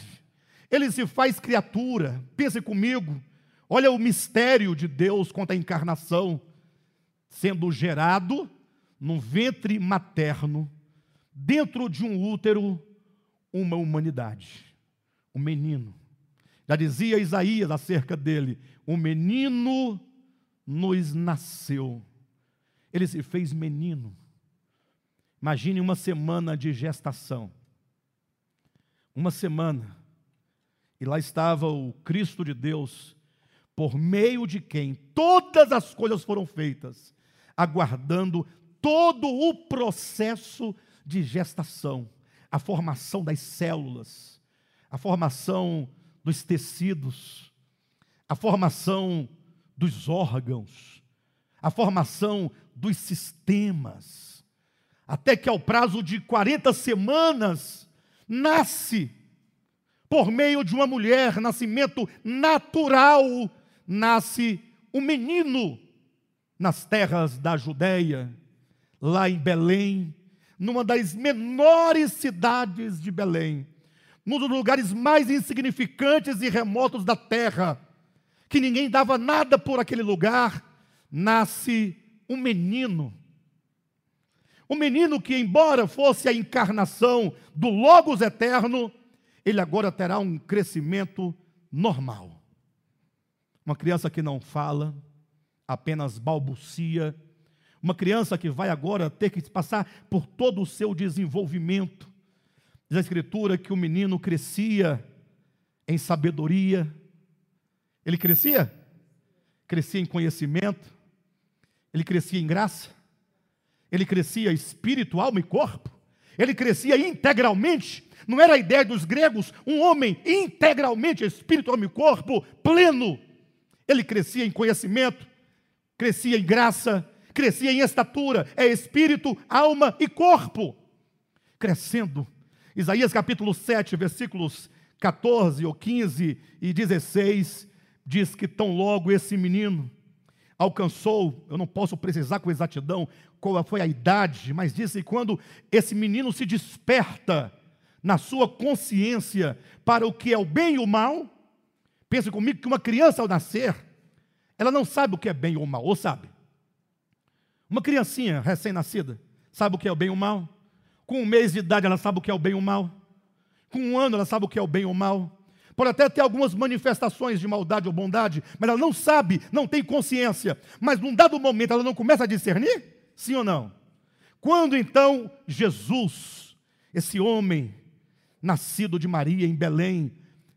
Ele se faz criatura. Pense comigo. Olha o mistério de Deus quanto à encarnação, sendo gerado num ventre materno, dentro de um útero, uma humanidade, um menino. Já dizia Isaías acerca dele: um menino nos nasceu. Ele se fez menino. Imagine uma semana de gestação. Uma semana. E lá estava o Cristo de Deus, por meio de quem todas as coisas foram feitas, aguardando todo o processo de gestação, a formação das células, a formação dos tecidos, a formação dos órgãos, a formação dos sistemas, até que ao prazo de 40 semanas nasce, por meio de uma mulher, nascimento natural, nasce um menino nas terras da Judéia, lá em Belém, numa das menores cidades de Belém, num dos lugares mais insignificantes e remotos da terra, que ninguém dava nada por aquele lugar, nasce um menino. Um menino que, embora fosse a encarnação do Logos eterno, ele agora terá um crescimento normal. Uma criança que não fala, apenas balbucia, uma criança que vai agora ter que passar por todo o seu desenvolvimento. Diz a Escritura que o menino crescia em sabedoria. Ele crescia? Crescia em conhecimento. Ele crescia em graça. Ele crescia espírito, alma e corpo. Ele crescia integralmente. Não era a ideia dos gregos, um homem integralmente espírito, alma e corpo, pleno. Ele crescia em conhecimento, crescia em graça, crescia em estatura, é espírito, alma e corpo. Crescendo. Isaías capítulo 7, versículos 14 ou 15 e 16, diz que tão logo esse menino alcançou, eu não posso precisar com exatidão qual foi a idade, mas diz que quando esse menino se desperta na sua consciência para o que é o bem e o mal, pense comigo que uma criança ao nascer, ela não sabe o que é bem ou mal, ou sabe? Uma criancinha recém-nascida sabe o que é o bem e o mal. Com um mês de idade ela sabe o que é o bem e o mal. Com um ano ela sabe o que é o bem e o mal. Pode até ter algumas manifestações de maldade ou bondade, mas ela não sabe, não tem consciência. Mas num dado momento ela não começa a discernir? Sim ou não? Quando então Jesus, esse homem nascido de Maria em Belém,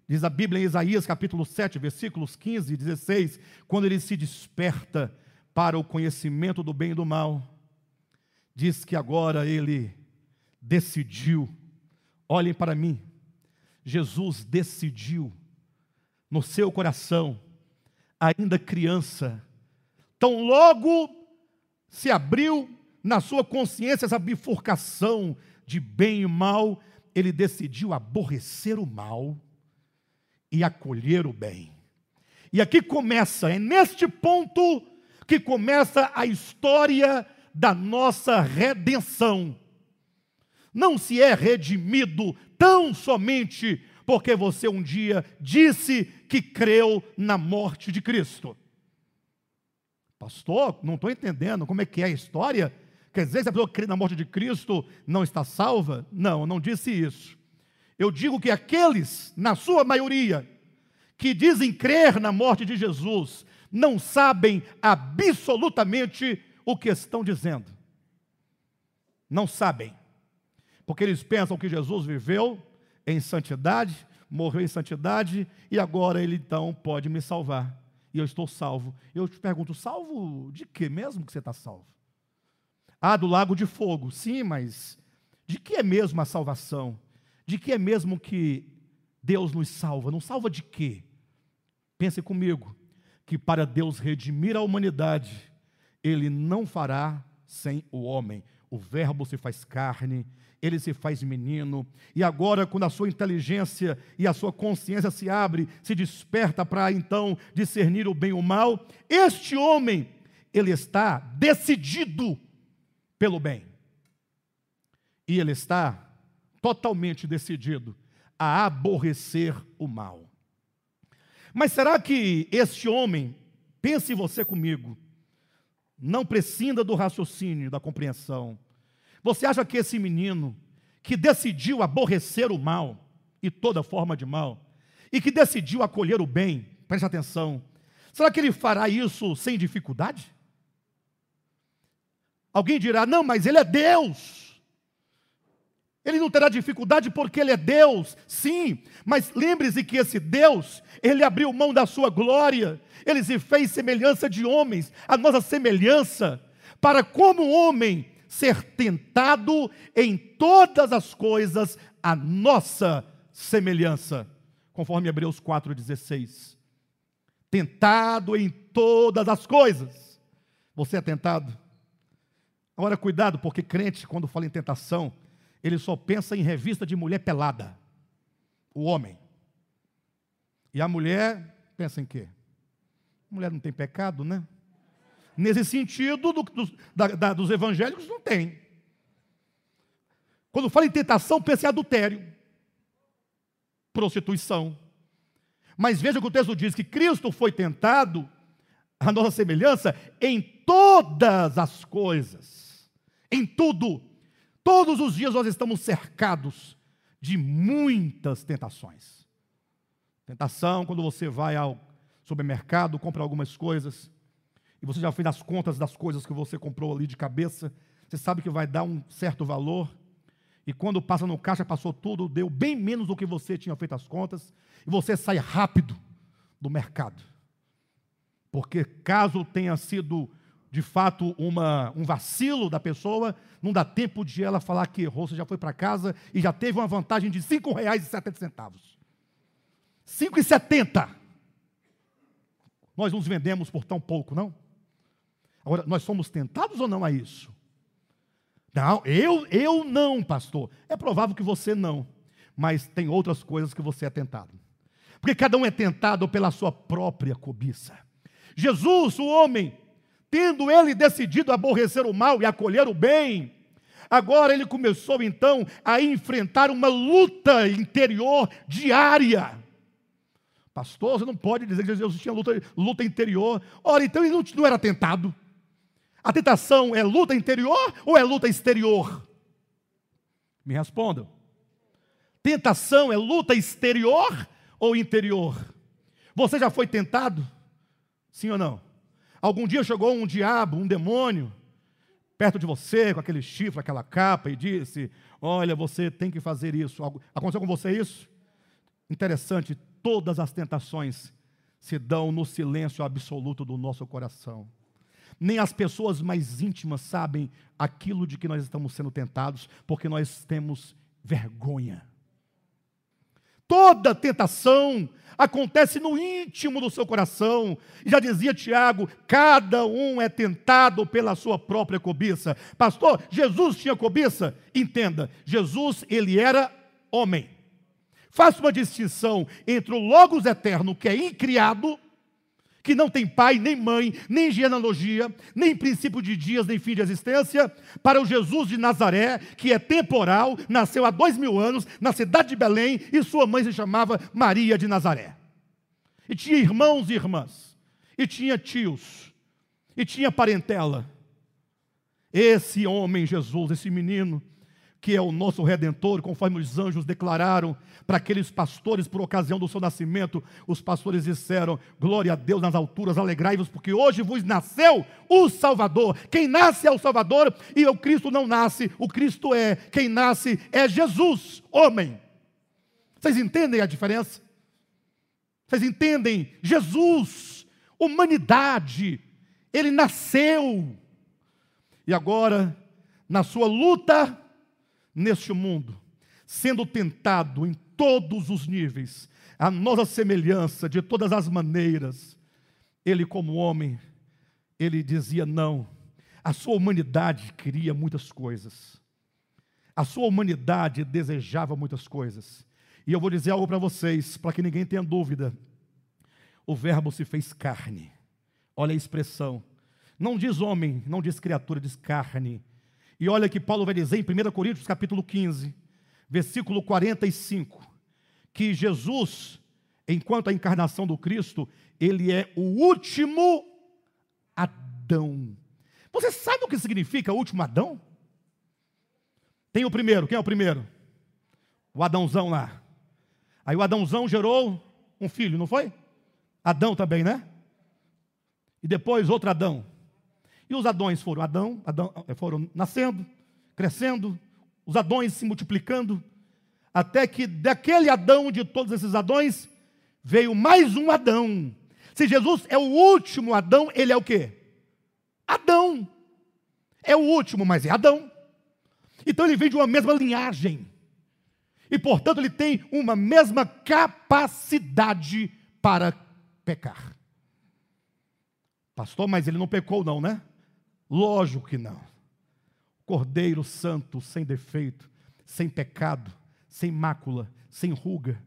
diz a Bíblia em Isaías capítulo 7, versículos 15 e 16, quando ele se desperta para o conhecimento do bem e do mal, diz que agora ele decidiu, olhem para mim, Jesus decidiu no seu coração, ainda criança, tão logo se abriu na sua consciência essa bifurcação de bem e mal, ele decidiu aborrecer o mal e acolher o bem. E aqui começa, é neste ponto que começa a história da nossa redenção. Não se é redimido tão somente porque você um dia disse que creu na morte de Cristo. Pastor, não estou entendendo como é que é a história. Quer dizer, se a pessoa crê na morte de Cristo não está salva? Não, eu não disse isso. Eu digo que aqueles, na sua maioria, que dizem crer na morte de Jesus, não sabem absolutamente o que estão dizendo. Não sabem. Porque eles pensam que Jesus viveu em santidade, morreu em santidade e agora ele então pode me salvar. E eu estou salvo. Eu te pergunto, salvo de que mesmo que você está salvo? Ah, do lago de fogo. Sim, mas de que é mesmo a salvação? De que é mesmo que Deus nos salva? Não salva de quê? Pense comigo que para Deus redimir a humanidade, Ele não fará sem o homem. o Verbo se faz carne, ele se faz menino, e agora, quando a sua inteligência e a sua consciência se abre, se desperta para então discernir o bem e o mal, este homem, ele está decidido pelo bem. E ele está totalmente decidido a aborrecer o mal. Mas será que este homem, pense você comigo, não prescinda do raciocínio, da compreensão. Você acha que esse menino, que decidiu aborrecer o mal e toda forma de mal, e que decidiu acolher o bem, preste atenção, será que ele fará isso sem dificuldade? Alguém dirá, não, mas ele é Deus. Ele não terá dificuldade porque ele é Deus, sim, mas lembre-se que esse Deus, ele abriu mão da sua glória, ele se fez semelhança de homens, a nossa semelhança, para como homem ser tentado em todas as coisas a nossa semelhança, conforme Hebreus 4,16. Tentado em todas as coisas. Você é tentado? Agora, cuidado, porque crente, quando fala em tentação, ele só pensa em revista de mulher pelada. O homem. E a mulher pensa em quê? Mulher não tem pecado, né? Nesse sentido, do, do, da, da, dos evangélicos, não tem. Quando fala em tentação, pensa em adultério, prostituição. Mas veja que o texto diz que Cristo foi tentado, a nossa semelhança, em todas as coisas, em tudo Todos os dias nós estamos cercados de muitas tentações. Tentação quando você vai ao supermercado, compra algumas coisas, e você já fez as contas das coisas que você comprou ali de cabeça, você sabe que vai dar um certo valor, e quando passa no caixa, passou tudo, deu bem menos do que você tinha feito as contas, e você sai rápido do mercado. Porque caso tenha sido de fato uma, um vacilo da pessoa, não dá tempo de ela falar que errou, você já foi para casa e já teve uma vantagem de R$ 5,70. R$ 5,70. Nós nos vendemos por tão pouco, não? Agora, nós somos tentados ou não a isso? Não, eu, eu não, pastor. É provável que você não, mas tem outras coisas que você é tentado. Porque cada um é tentado pela sua própria cobiça. Jesus, o homem, tendo ele decidido aborrecer o mal e acolher o bem, agora ele começou então a enfrentar uma luta interior diária. Pastor, você não pode dizer que Jesus tinha luta, luta interior. Ora, então ele não, não era tentado. A tentação é luta interior ou é luta exterior? Me respondam. Tentação é luta exterior ou interior? Você já foi tentado? Sim ou não? Algum dia chegou um diabo, um demônio, perto de você, com aquele chifre, aquela capa, e disse: Olha, você tem que fazer isso. Aconteceu com você isso? Interessante, todas as tentações se dão no silêncio absoluto do nosso coração. Nem as pessoas mais íntimas sabem aquilo de que nós estamos sendo tentados, porque nós temos vergonha. Toda tentação acontece no íntimo do seu coração. Já dizia Tiago: cada um é tentado pela sua própria cobiça. Pastor, Jesus tinha cobiça? Entenda, Jesus, ele era homem. Faça uma distinção entre o Logos eterno, que é incriado, que não tem pai, nem mãe, nem genealogia, nem princípio de dias, nem fim de existência, para o Jesus de Nazaré, que é temporal, nasceu há dois mil anos, na cidade de Belém, e sua mãe se chamava Maria de Nazaré. E tinha irmãos e irmãs, e tinha tios, e tinha parentela. Esse homem, Jesus, esse menino, que é o nosso redentor, conforme os anjos declararam para aqueles pastores por ocasião do seu nascimento. Os pastores disseram: Glória a Deus nas alturas, alegrai-vos, porque hoje vos nasceu o Salvador. Quem nasce é o Salvador e o Cristo não nasce, o Cristo é. Quem nasce é Jesus, homem. Vocês entendem a diferença? Vocês entendem? Jesus, humanidade, ele nasceu. E agora, na sua luta, neste mundo, sendo tentado em todos os níveis, a nossa semelhança, de todas as maneiras, ele, como homem, ele dizia não. A sua humanidade queria muitas coisas. A sua humanidade desejava muitas coisas. E eu vou dizer algo para vocês, para que ninguém tenha dúvida. O Verbo se fez carne. Olha a expressão. Não diz homem, não diz criatura, diz carne. E olha que Paulo vai dizer em 1 Coríntios capítulo 15, versículo 45, que Jesus, enquanto a encarnação do Cristo, ele é o último Adão. Você sabe o que significa último Adão? Tem o primeiro, quem é o primeiro? O Adãozão lá. Aí o Adãozão gerou um filho, não foi? Adão também, né? E depois outro Adão. E os Adões foram Adão, Adão eh, foram nascendo, crescendo, os Adões se multiplicando, até que daquele Adão, de todos esses Adões, veio mais um Adão. Se Jesus é o último Adão, ele é o quê? Adão. É o último, mas é Adão. Então ele vem de uma mesma linhagem. E portanto ele tem uma mesma capacidade para pecar. Pastor, mas ele não pecou, não, né? Lógico que não. Cordeiro santo, sem defeito, sem pecado, sem mácula, sem ruga.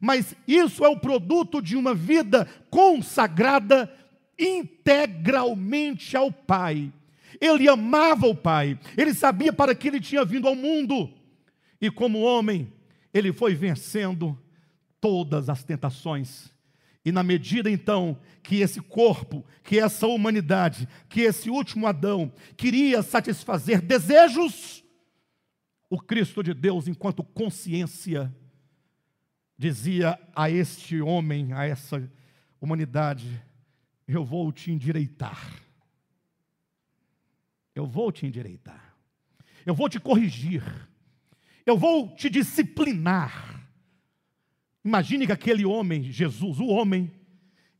Mas isso é o produto de uma vida consagrada integralmente ao Pai. Ele amava o Pai, ele sabia para que ele tinha vindo ao mundo, e como homem, ele foi vencendo todas as tentações. E na medida então que esse corpo, que essa humanidade, que esse último Adão queria satisfazer desejos, o Cristo de Deus, enquanto consciência, dizia a este homem, a essa humanidade: Eu vou te endireitar. Eu vou te endireitar. Eu vou te corrigir. Eu vou te disciplinar. Imagine que aquele homem, Jesus, o homem,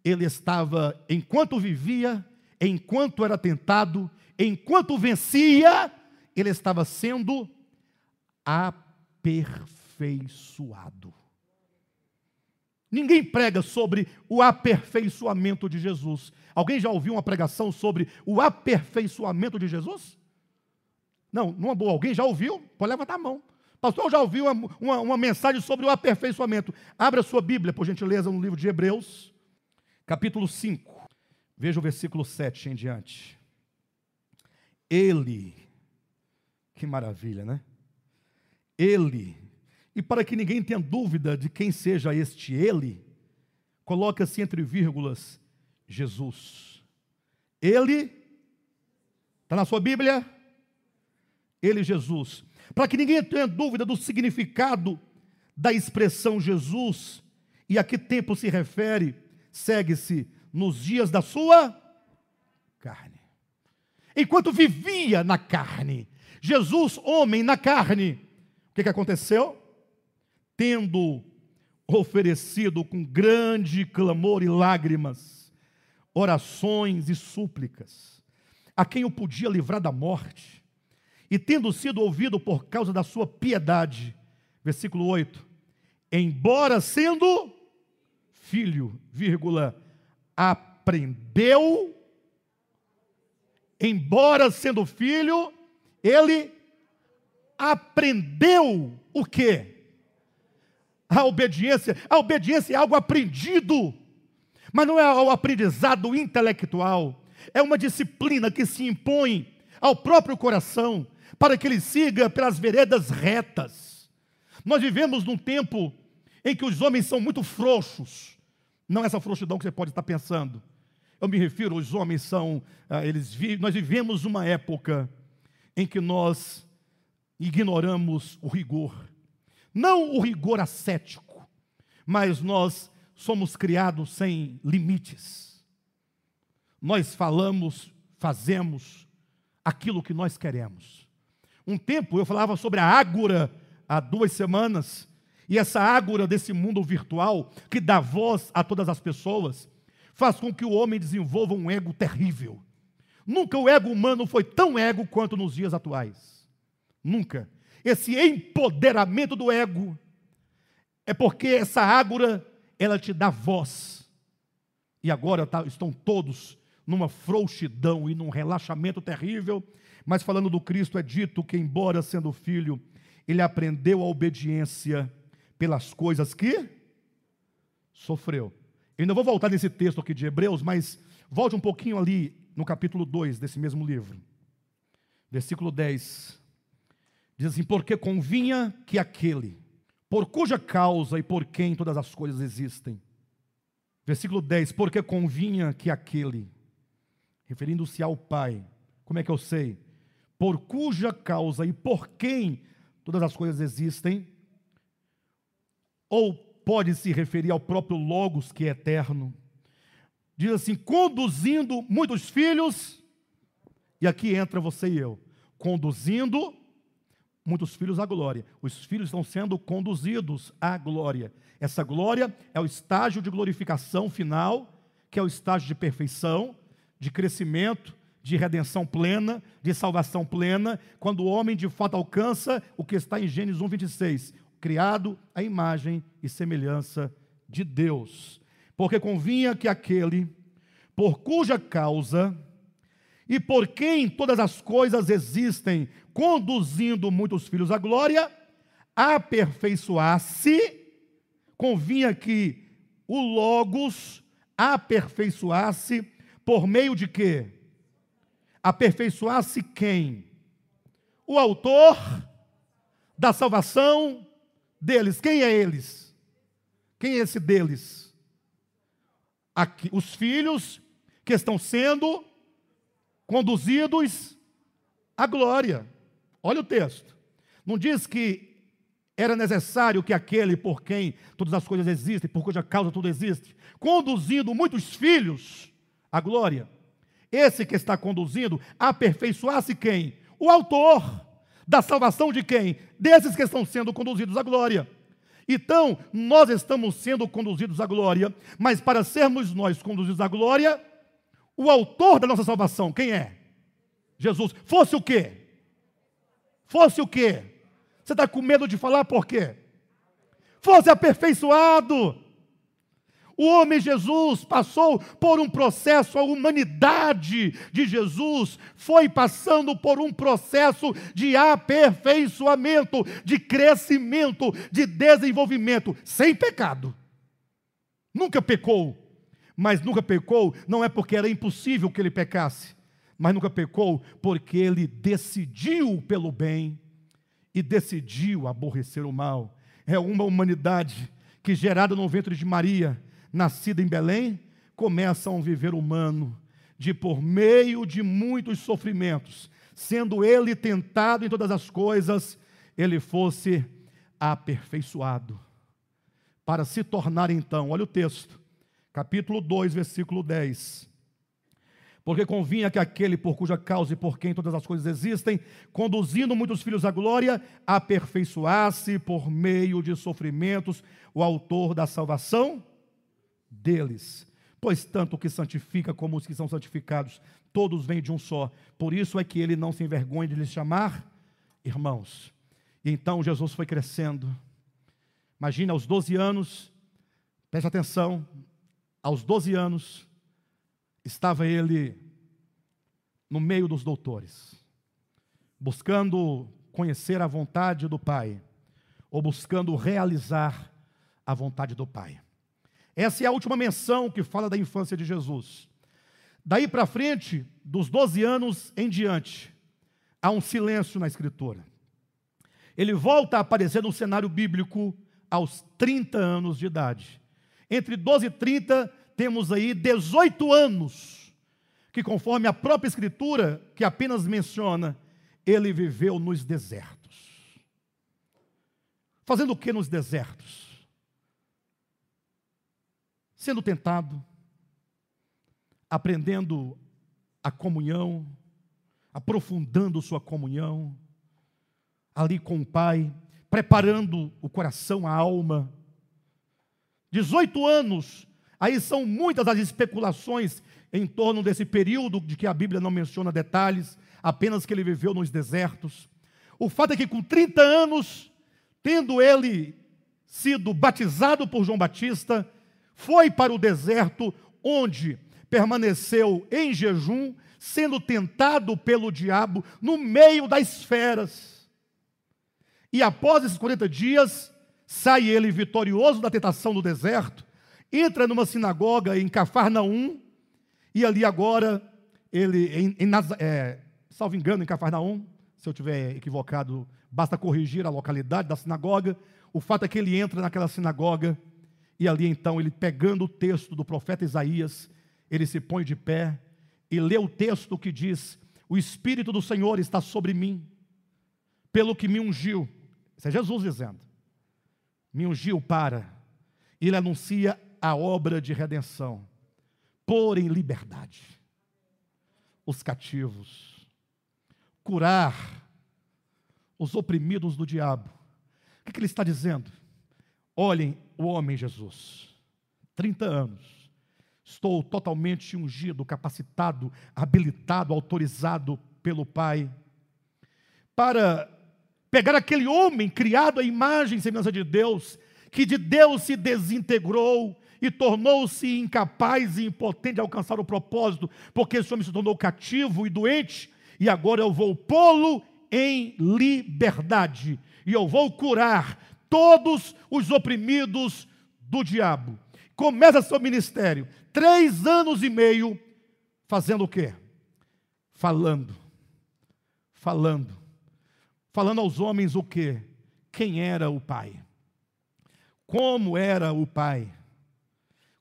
ele estava, enquanto vivia, enquanto era tentado, enquanto vencia, ele estava sendo aperfeiçoado. Ninguém prega sobre o aperfeiçoamento de Jesus. Alguém já ouviu uma pregação sobre o aperfeiçoamento de Jesus? Não, numa boa. Alguém já ouviu? Pode levantar a mão. Pastor, já ouviu uma, uma, uma, mensagem sobre o aperfeiçoamento? Abra sua Bíblia, por gentileza, no livro de Hebreus, capítulo 5. Veja o versículo 7 em diante. Ele, que maravilha, né? Ele, e para que ninguém tenha dúvida de quem seja este ele, coloca-se entre vírgulas Jesus. Ele, está na sua Bíblia? Ele, Jesus para que ninguém tenha dúvida do significado da expressão Jesus e a que tempo se refere, segue-se nos dias da sua carne. Enquanto vivia na carne, Jesus, homem na carne, o que, que aconteceu? Tendo oferecido com grande clamor e lágrimas, orações e súplicas, a quem o podia livrar da morte, e tendo sido ouvido por causa da sua piedade. Versículo 8. Embora sendo filho, vírgula, aprendeu, embora sendo filho, ele aprendeu o quê? A obediência. A obediência é algo aprendido, mas não é o aprendizado intelectual. É uma disciplina que se impõe ao próprio coração, para que ele siga pelas veredas retas. Nós vivemos num tempo em que os homens são muito frouxos, não essa frouxidão que você pode estar pensando. Eu me refiro, os homens são, ah, eles nós vivemos uma época em que nós ignoramos o rigor. Não o rigor ascético, mas nós somos criados sem limites. Nós falamos, fazemos aquilo que nós queremos. Um tempo eu falava sobre a ágora há duas semanas, e essa ágora desse mundo virtual, que dá voz a todas as pessoas, faz com que o homem desenvolva um ego terrível. Nunca o ego humano foi tão ego quanto nos dias atuais. Nunca. Esse empoderamento do ego é porque essa ágora, ela te dá voz. E agora tá, estão todos numa frouxidão e num relaxamento terrível, mas falando do Cristo é dito que, embora sendo filho, ele aprendeu a obediência pelas coisas que sofreu. Eu ainda vou voltar nesse texto aqui de Hebreus, mas volte um pouquinho ali no capítulo 2 desse mesmo livro. Versículo 10. Diz assim: Porque convinha que aquele, por cuja causa e por quem todas as coisas existem. Versículo 10: Porque convinha que aquele, referindo-se ao Pai, como é que eu sei? Por cuja causa e por quem todas as coisas existem, ou pode se referir ao próprio Logos que é eterno. Diz assim: conduzindo muitos filhos, e aqui entra você e eu, conduzindo muitos filhos à glória. Os filhos estão sendo conduzidos à glória. Essa glória é o estágio de glorificação final, que é o estágio de perfeição, de crescimento, de redenção plena, de salvação plena, quando o homem de fato alcança o que está em Gênesis 1, 26, criado à imagem e semelhança de Deus. Porque convinha que aquele, por cuja causa e por quem todas as coisas existem, conduzindo muitos filhos à glória, aperfeiçoasse, convinha que o Logos aperfeiçoasse por meio de quê? Aperfeiçoasse quem? O autor da salvação deles. Quem é eles? Quem é esse deles? Aqui, os filhos que estão sendo conduzidos à glória. Olha o texto. Não diz que era necessário que aquele por quem todas as coisas existem, por cuja causa tudo existe, conduzindo muitos filhos à glória. Esse que está conduzindo, aperfeiçoasse quem? O autor da salvação de quem? Desses que estão sendo conduzidos à glória. Então, nós estamos sendo conduzidos à glória, mas para sermos nós conduzidos à glória, o autor da nossa salvação, quem é? Jesus. Fosse o quê? Fosse o quê? Você está com medo de falar por quê? Fosse aperfeiçoado. O homem Jesus passou por um processo, a humanidade de Jesus foi passando por um processo de aperfeiçoamento, de crescimento, de desenvolvimento, sem pecado. Nunca pecou, mas nunca pecou não é porque era impossível que ele pecasse, mas nunca pecou porque ele decidiu pelo bem e decidiu aborrecer o mal. É uma humanidade que, gerada no ventre de Maria, nascida em Belém, começa um viver humano, de por meio de muitos sofrimentos, sendo ele tentado em todas as coisas, ele fosse aperfeiçoado, para se tornar então, olha o texto, capítulo 2, versículo 10. Porque convinha que aquele por cuja causa e por quem todas as coisas existem, conduzindo muitos filhos à glória, aperfeiçoasse por meio de sofrimentos o autor da salvação, deles. Pois tanto o que santifica como os que são santificados, todos vêm de um só. Por isso é que ele não se envergonha de lhes chamar irmãos. E então Jesus foi crescendo. Imagina, aos 12 anos, preste atenção, aos 12 anos, estava ele no meio dos doutores, buscando conhecer a vontade do Pai, ou buscando realizar a vontade do Pai. Essa é a última menção que fala da infância de Jesus. Daí para frente, dos 12 anos em diante, há um silêncio na Escritura. Ele volta a aparecer no cenário bíblico aos 30 anos de idade. Entre 12 e 30, temos aí 18 anos, que conforme a própria Escritura, que apenas menciona, ele viveu nos desertos. Fazendo o que nos desertos? Sendo tentado, aprendendo a comunhão, aprofundando sua comunhão, ali com o Pai, preparando o coração, a alma. 18 anos, aí são muitas as especulações em torno desse período de que a Bíblia não menciona detalhes, apenas que ele viveu nos desertos. O fato é que com 30 anos, tendo ele sido batizado por João Batista, foi para o deserto, onde, permaneceu em jejum, sendo tentado pelo diabo no meio das feras. E após esses 40 dias, sai ele vitorioso da tentação do deserto, entra numa sinagoga em Cafarnaum, e ali agora, ele, em, em é, salvo engano, em Cafarnaum, se eu tiver equivocado, basta corrigir a localidade da sinagoga. O fato é que ele entra naquela sinagoga, e ali então, ele pegando o texto do profeta Isaías, ele se põe de pé e lê o texto que diz: O Espírito do Senhor está sobre mim, pelo que me ungiu. Isso é Jesus dizendo. Me ungiu para. Ele anuncia a obra de redenção, pôr em liberdade os cativos, curar os oprimidos do diabo. O que, que ele está dizendo? Olhem o homem Jesus, 30 anos, estou totalmente ungido, capacitado, habilitado, autorizado pelo Pai, para pegar aquele homem criado à imagem e semelhança de Deus, que de Deus se desintegrou e tornou-se incapaz e impotente de alcançar o propósito, porque esse homem se tornou cativo e doente, e agora eu vou pô-lo em liberdade, e eu vou curar todos os oprimidos do diabo. Começa seu ministério, três anos e meio, fazendo o quê? Falando, falando, falando aos homens o quê? Quem era o Pai? Como era o Pai?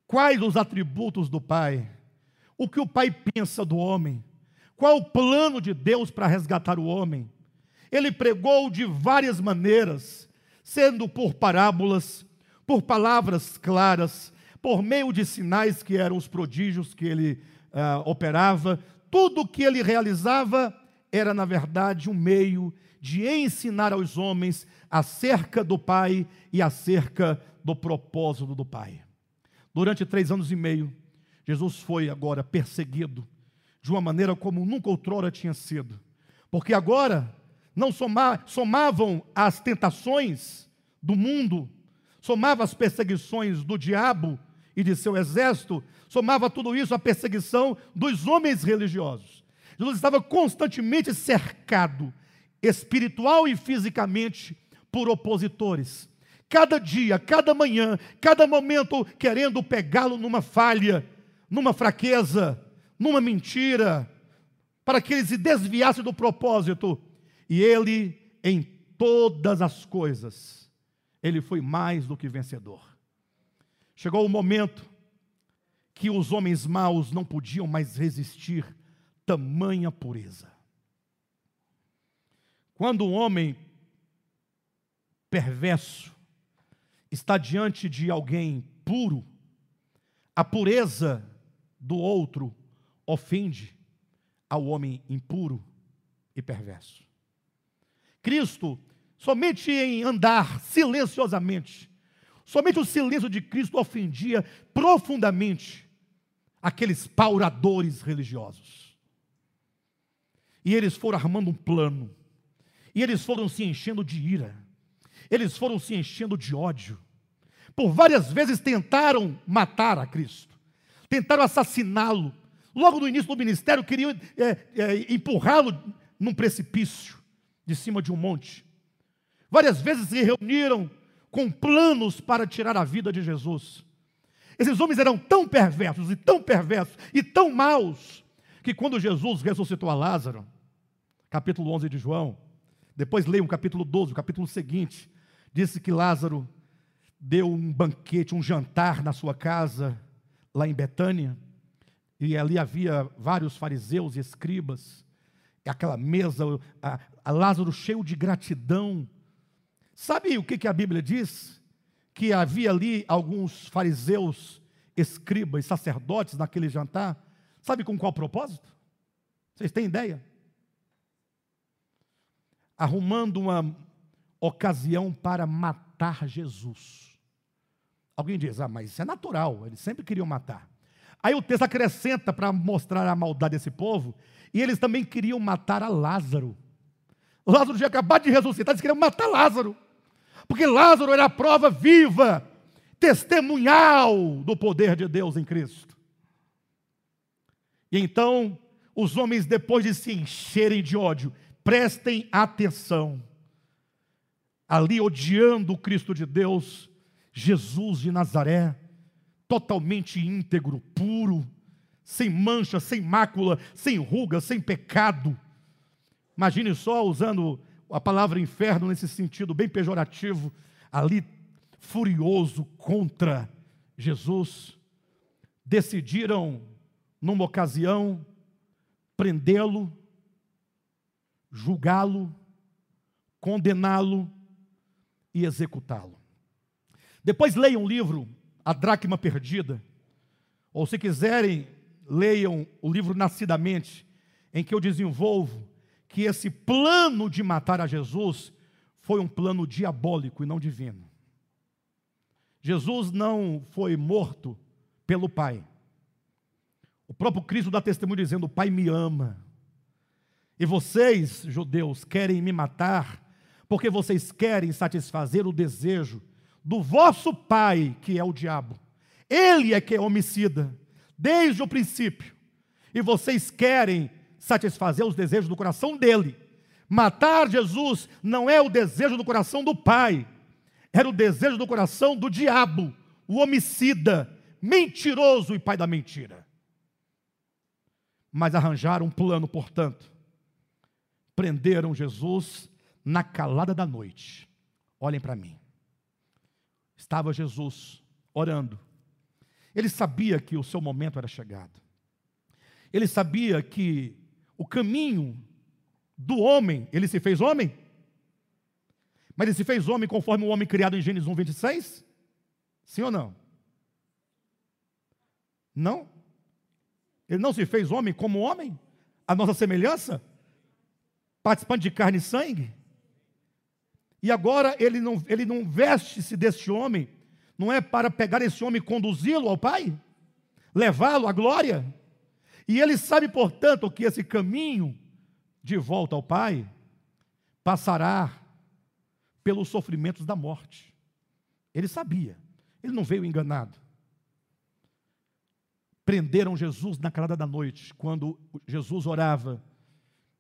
Quais os atributos do Pai? O que o Pai pensa do homem? Qual o plano de Deus para resgatar o homem? Ele pregou de várias maneiras sendo por parábolas, por palavras claras, por meio de sinais que eram os prodígios que ele uh, operava, tudo o que ele realizava era, na verdade, um meio de ensinar aos homens acerca do Pai e acerca do propósito do Pai. Durante três anos e meio, Jesus foi agora perseguido de uma maneira como nunca outrora tinha sido, porque agora não soma, somavam as tentações do mundo, somava as perseguições do diabo e de seu exército, somava tudo isso à perseguição dos homens religiosos. Jesus estava constantemente cercado, espiritual e fisicamente, por opositores. Cada dia, cada manhã, cada momento querendo pegá-lo numa falha, numa fraqueza, numa mentira, para que ele se desviasse do propósito e ele, em todas as coisas, ele foi mais do que vencedor. Chegou o momento que os homens maus não podiam mais resistir tamanha pureza. Quando um homem perverso está diante de alguém puro, a pureza do outro ofende ao homem impuro e perverso. Cristo, somente em andar silenciosamente, somente o silêncio de Cristo ofendia profundamente aqueles pauradores religiosos. E eles foram armando um plano, e eles foram se enchendo de ira, eles foram se enchendo de ódio. Por várias vezes tentaram matar a Cristo, tentaram assassiná-lo. Logo no início do ministério, queriam é, é, empurrá-lo num precipício de cima de um monte. Várias vezes se reuniram com planos para tirar a vida de Jesus. Esses homens eram tão perversos e tão perversos e tão maus que quando Jesus ressuscitou a Lázaro, capítulo 11 de João, depois leia o capítulo 12, o capítulo seguinte, disse que Lázaro deu um banquete, um jantar na sua casa, lá em Betânia, e ali havia vários fariseus e escribas, aquela mesa, a, a Lázaro cheio de gratidão. Sabe o que, que a Bíblia diz? Que havia ali alguns fariseus, escribas, sacerdotes naquele jantar. Sabe com qual propósito? Vocês têm ideia? Arrumando uma ocasião para matar Jesus. Alguém diz, ah, mas isso é natural, eles sempre queriam matar. Aí o texto acrescenta para mostrar a maldade desse povo, e eles também queriam matar a Lázaro. Lázaro tinha acabado de ressuscitar, eles queriam matar Lázaro. Porque Lázaro era a prova viva, testemunhal do poder de Deus em Cristo. E então, os homens, depois de se encherem de ódio, prestem atenção. Ali, odiando o Cristo de Deus, Jesus de Nazaré, totalmente íntegro, puro, sem mancha, sem mácula, sem ruga, sem pecado. Imagine só usando a palavra inferno nesse sentido bem pejorativo, ali furioso contra Jesus, decidiram, numa ocasião, prendê-lo, julgá-lo, condená-lo e executá-lo. Depois leiam o livro A Dracma Perdida, ou se quiserem, leiam o livro Nascidamente, em que eu desenvolvo que esse plano de matar a Jesus foi um plano diabólico e não divino. Jesus não foi morto pelo Pai. O próprio Cristo dá testemunho dizendo: O Pai me ama. E vocês, judeus, querem me matar porque vocês querem satisfazer o desejo do vosso pai, que é o diabo. Ele é que é homicida, desde o princípio. E vocês querem satisfazer os desejos do coração dele. Matar Jesus não é o desejo do coração do pai, era o desejo do coração do diabo, o homicida, mentiroso e pai da mentira. Mas arranjaram um plano, portanto. Prenderam Jesus na calada da noite. Olhem para mim. Estava Jesus orando. Ele sabia que o seu momento era chegado. Ele sabia que o caminho do homem, ele se fez homem? Mas ele se fez homem conforme o homem criado em Gênesis 1, 26? Sim ou não? Não? Ele não se fez homem como homem? A nossa semelhança? Participante de carne e sangue? E agora ele não, ele não veste-se deste homem, não é para pegar esse homem e conduzi-lo ao Pai? Levá-lo à glória? E ele sabe, portanto, que esse caminho de volta ao Pai passará pelos sofrimentos da morte. Ele sabia, ele não veio enganado. Prenderam Jesus na calada da noite, quando Jesus orava,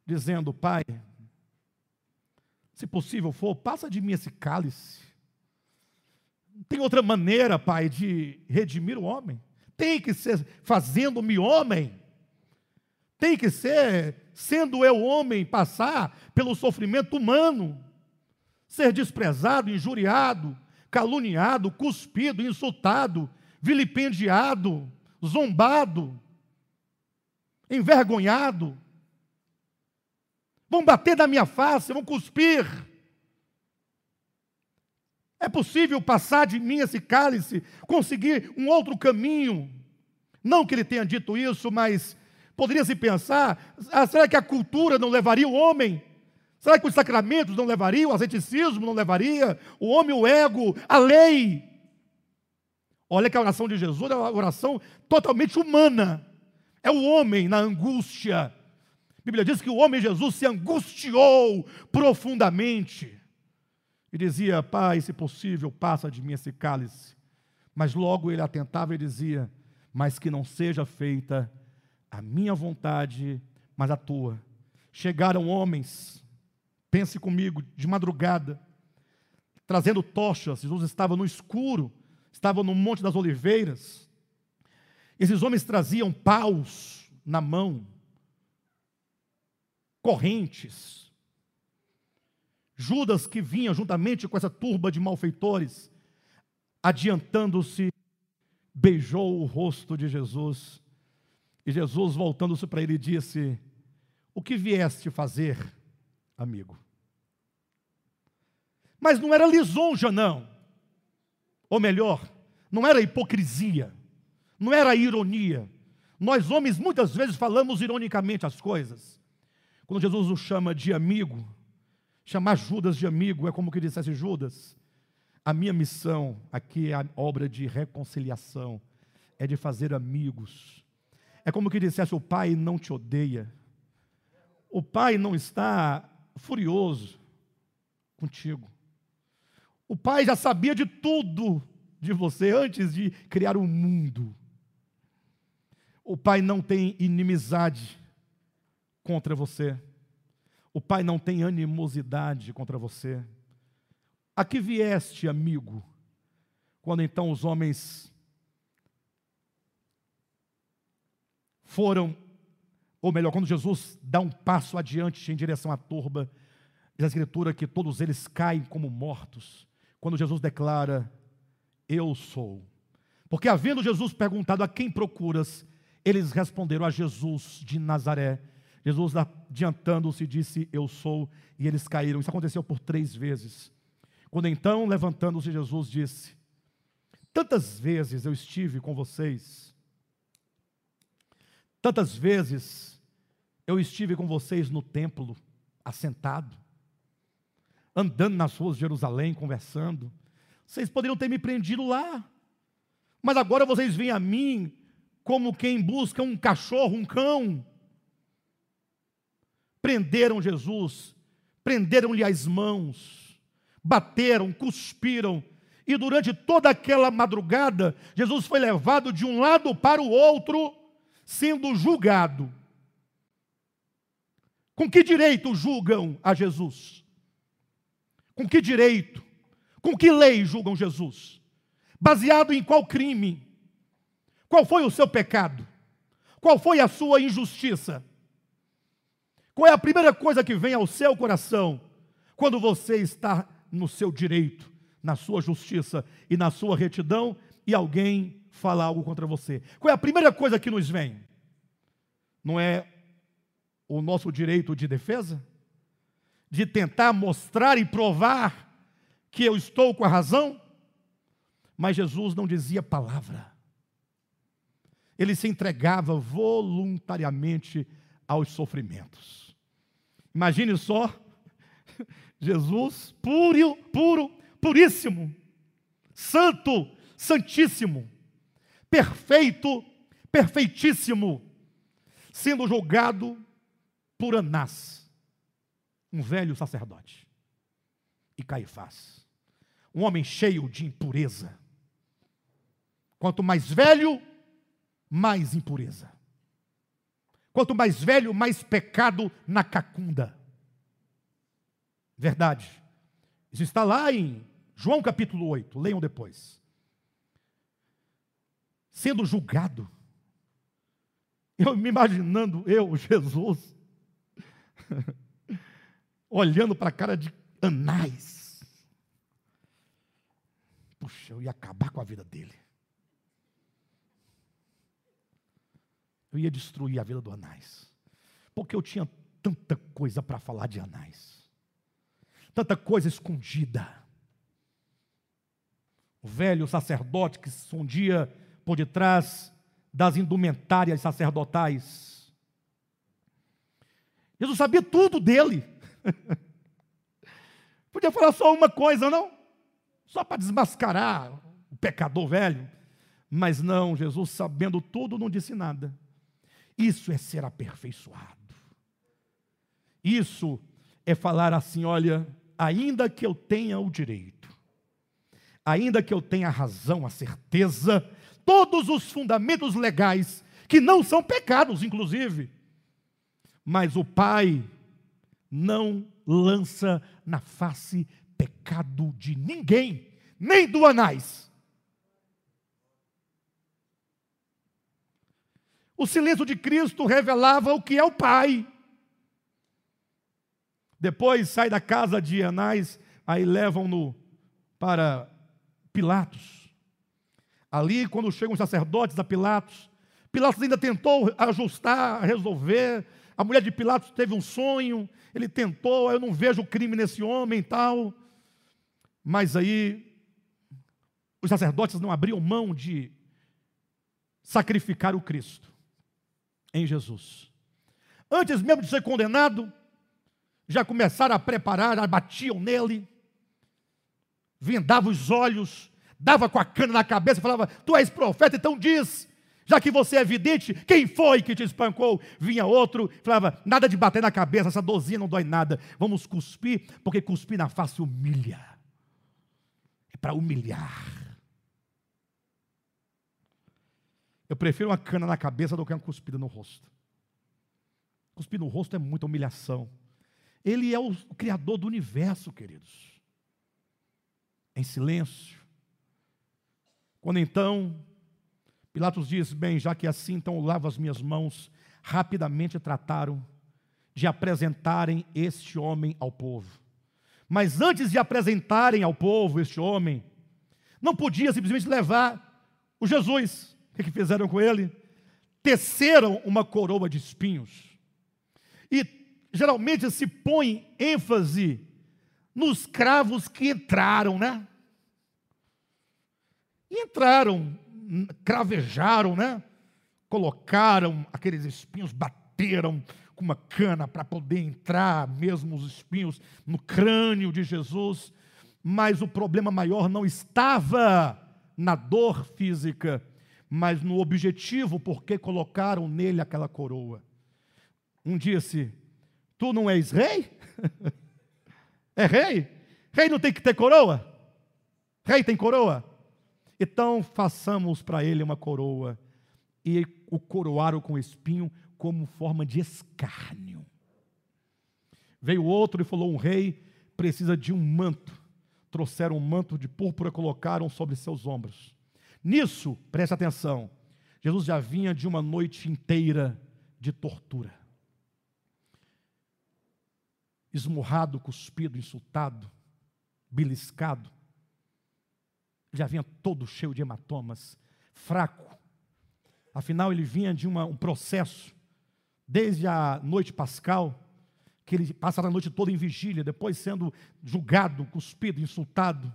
dizendo: Pai, se possível for, passa de mim esse cálice. Não tem outra maneira, Pai, de redimir o homem. Tem que ser fazendo-me homem. Tem que ser, sendo eu homem, passar pelo sofrimento humano ser desprezado, injuriado, caluniado, cuspido, insultado, vilipendiado, zombado, envergonhado. Vão bater na minha face, vão cuspir. É possível passar de mim esse cálice, conseguir um outro caminho. Não que ele tenha dito isso, mas poderia se pensar: ah, será que a cultura não levaria o homem Será que os sacramentos não levariam, o asceticismo não levaria, o homem, o ego, a lei? Olha que a oração de Jesus é uma oração totalmente humana. É o homem na angústia. Bíblia diz que o homem Jesus se angustiou profundamente. E dizia: Pai, se possível, passa de mim esse cálice. Mas logo ele atentava e dizia: Mas que não seja feita a minha vontade, mas a tua. Chegaram homens Pense comigo, de madrugada, trazendo tochas, Jesus estava no escuro, estava no Monte das Oliveiras. Esses homens traziam paus na mão, correntes. Judas, que vinha juntamente com essa turba de malfeitores, adiantando-se, beijou o rosto de Jesus. E Jesus, voltando-se para ele, disse: O que vieste fazer? amigo. Mas não era lisonja, não. Ou melhor, não era hipocrisia, não era ironia. Nós, homens, muitas vezes falamos ironicamente as coisas. Quando Jesus nos chama de amigo, chamar Judas de amigo é como que dissesse Judas: a minha missão aqui é a obra de reconciliação, é de fazer amigos. É como que dissesse: o Pai não te odeia. O Pai não está furioso contigo. O pai já sabia de tudo de você antes de criar o mundo. O Pai não tem inimizade contra você. O Pai não tem animosidade contra você. A que vieste, amigo? Quando então os homens foram, ou melhor, quando Jesus dá um passo adiante em direção à turba, diz a Escritura que todos eles caem como mortos. Quando Jesus declara: Eu sou. Porque havendo Jesus perguntado a quem procuras, eles responderam a Jesus de Nazaré. Jesus, adiantando-se, disse: Eu sou, e eles caíram. Isso aconteceu por três vezes. Quando então, levantando-se, Jesus disse: Tantas vezes eu estive com vocês, tantas vezes eu estive com vocês no templo, assentado, andando nas ruas de Jerusalém, conversando. Vocês poderiam ter me prendido lá, mas agora vocês vêm a mim como quem busca um cachorro, um cão. Prenderam Jesus, prenderam-lhe as mãos, bateram, cuspiram, e durante toda aquela madrugada, Jesus foi levado de um lado para o outro, sendo julgado. Com que direito julgam a Jesus? Com que direito? Com que lei julgam Jesus? Baseado em qual crime? Qual foi o seu pecado? Qual foi a sua injustiça? Qual é a primeira coisa que vem ao seu coração quando você está no seu direito, na sua justiça e na sua retidão e alguém fala algo contra você? Qual é a primeira coisa que nos vem? Não é o nosso direito de defesa? De tentar mostrar e provar que eu estou com a razão? Mas Jesus não dizia palavra. Ele se entregava voluntariamente aos sofrimentos. Imagine só, Jesus, puro, puro, puríssimo, santo, santíssimo, perfeito, perfeitíssimo, sendo julgado por Anás, um velho sacerdote, e Caifás, um homem cheio de impureza. Quanto mais velho, mais impureza. Quanto mais velho, mais pecado na cacunda. Verdade. Isso está lá em João capítulo 8, leiam depois. Sendo julgado. Eu me imaginando, eu, Jesus, <laughs> olhando para a cara de Anás. Puxa, eu ia acabar com a vida dele. Eu ia destruir a vida do Anás. Porque eu tinha tanta coisa para falar de Anás. Tanta coisa escondida. O velho sacerdote que se escondia por detrás das indumentárias sacerdotais. Jesus sabia tudo dele. <laughs> Podia falar só uma coisa, não? Só para desmascarar o pecador velho. Mas não, Jesus, sabendo tudo, não disse nada. Isso é ser aperfeiçoado. Isso é falar assim: olha, ainda que eu tenha o direito, ainda que eu tenha a razão, a certeza, todos os fundamentos legais, que não são pecados, inclusive, mas o Pai não lança na face pecado de ninguém, nem do Anás. O silêncio de Cristo revelava o que é o Pai. Depois sai da casa de Anás, aí levam-no para Pilatos. Ali, quando chegam os sacerdotes a Pilatos, Pilatos ainda tentou ajustar, resolver. A mulher de Pilatos teve um sonho, ele tentou, eu não vejo crime nesse homem e tal. Mas aí, os sacerdotes não abriam mão de sacrificar o Cristo em Jesus. Antes mesmo de ser condenado, já começaram a preparar, batiam nele, vendavam os olhos, dava com a cana na cabeça, falava: Tu és profeta, então diz, já que você é vidente, quem foi que te espancou? Vinha outro, falava: Nada de bater na cabeça, essa dozinha não dói nada, vamos cuspir, porque cuspir na face humilha, é para humilhar. Eu prefiro uma cana na cabeça do que uma cuspida no rosto. Cuspir no rosto é muita humilhação. Ele é o Criador do universo, queridos. Em silêncio. Quando então Pilatos diz: Bem, já que é assim, então lavo as minhas mãos. Rapidamente trataram de apresentarem este homem ao povo. Mas antes de apresentarem ao povo este homem, não podia simplesmente levar o Jesus. O que, fizeram com ele? Teceram uma coroa de espinhos. E geralmente se põe ênfase nos cravos que entraram, né? Entraram, cravejaram, né? Colocaram aqueles espinhos, bateram com uma cana para poder entrar mesmo os espinhos no crânio de Jesus. Mas o problema maior não estava na dor física, mas no objetivo porque colocaram nele aquela coroa. Um disse: Tu não és rei? <laughs> é rei? Rei não tem que ter coroa? Rei tem coroa? Então façamos para ele uma coroa e o coroaram com espinho como forma de escárnio. Veio outro e falou: Um rei precisa de um manto. Trouxeram um manto de púrpura, colocaram sobre seus ombros. Nisso, preste atenção, Jesus já vinha de uma noite inteira de tortura. Esmurrado, cuspido, insultado, beliscado, já vinha todo cheio de hematomas, fraco. Afinal, ele vinha de uma, um processo, desde a noite pascal, que ele passa a noite toda em vigília, depois sendo julgado, cuspido, insultado.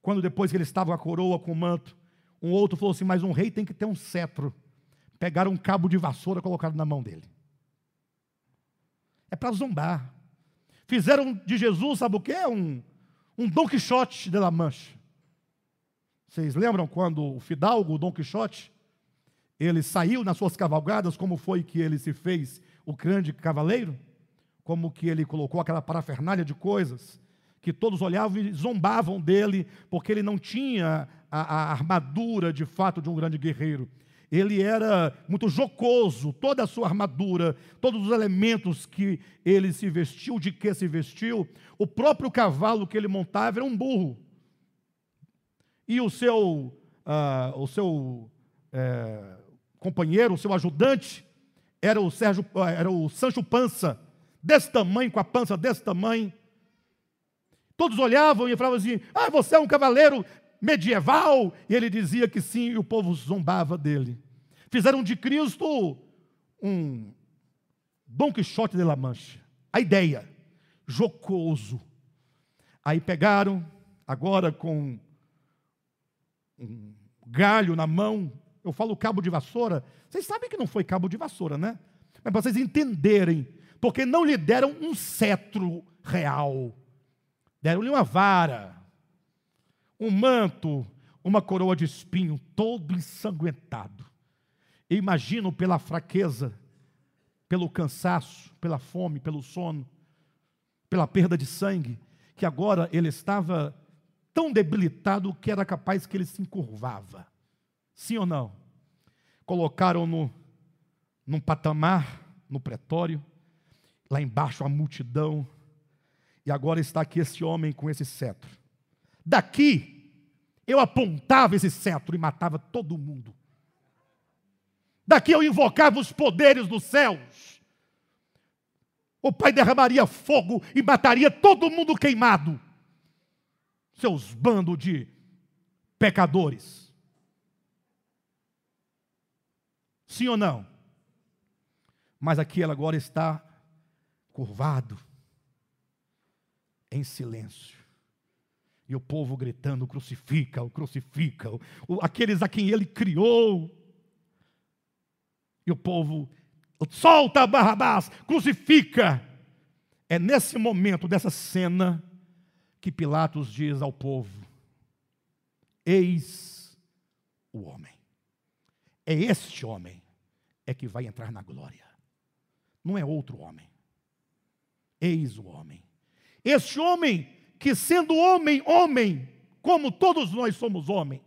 Quando depois que ele estava com a coroa, com o manto, um outro falou assim: Mas um rei tem que ter um cetro. Pegaram um cabo de vassoura colocaram na mão dele. É para zombar. Fizeram de Jesus, sabe o que? Um, um Dom Quixote de La Mancha. Vocês lembram quando o Fidalgo, o Dom Quixote, ele saiu nas suas cavalgadas, como foi que ele se fez o grande cavaleiro? Como que ele colocou aquela parafernália de coisas que todos olhavam e zombavam dele, porque ele não tinha a, a armadura de fato de um grande guerreiro. Ele era muito jocoso, toda a sua armadura, todos os elementos que ele se vestiu, de que se vestiu, o próprio cavalo que ele montava era um burro e o seu, uh, o seu é, companheiro, o seu ajudante, era o, Sérgio, era o Sancho Pança, desse tamanho, com a pança desse tamanho. Todos olhavam e falavam assim: Ah, você é um cavaleiro medieval? E ele dizia que sim, e o povo zombava dele. Fizeram de Cristo um Dom Quixote de La Mancha. A ideia, jocoso. Aí pegaram, agora com um galho na mão, eu falo cabo de vassoura, vocês sabem que não foi cabo de vassoura, né? Mas para vocês entenderem, porque não lhe deram um cetro real, deram-lhe uma vara, um manto, uma coroa de espinho, todo ensanguentado. Eu imagino pela fraqueza, pelo cansaço, pela fome, pelo sono, pela perda de sangue, que agora ele estava tão debilitado que era capaz que ele se encurvava. Sim ou não? Colocaram-no num patamar, no pretório, lá embaixo a multidão, e agora está aqui esse homem com esse cetro. Daqui, eu apontava esse cetro e matava todo mundo. Daqui eu invocava os poderes dos céus. O Pai derramaria fogo e mataria todo mundo queimado seus bandos de pecadores. Sim ou não? Mas aqui ela agora está curvado, em silêncio. E o povo gritando: crucifica-o, crucifica-o. Aqueles a quem ele criou. E o povo, solta Barrabás, crucifica. É nesse momento dessa cena que Pilatos diz ao povo: Eis o homem. É este homem é que vai entrar na glória. Não é outro homem. Eis o homem. Este homem que sendo homem, homem, como todos nós somos homem,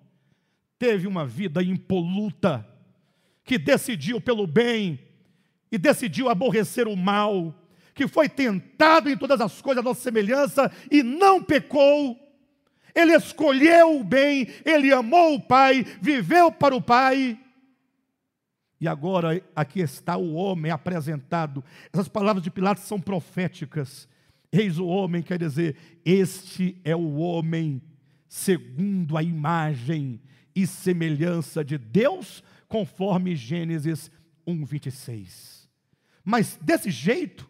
teve uma vida impoluta, que decidiu pelo bem e decidiu aborrecer o mal, que foi tentado em todas as coisas a nossa semelhança e não pecou. Ele escolheu o bem, ele amou o Pai, viveu para o Pai. E agora aqui está o homem apresentado. Essas palavras de Pilatos são proféticas. Eis o homem, quer dizer, este é o homem segundo a imagem e semelhança de Deus, conforme Gênesis 1, 26. Mas desse jeito,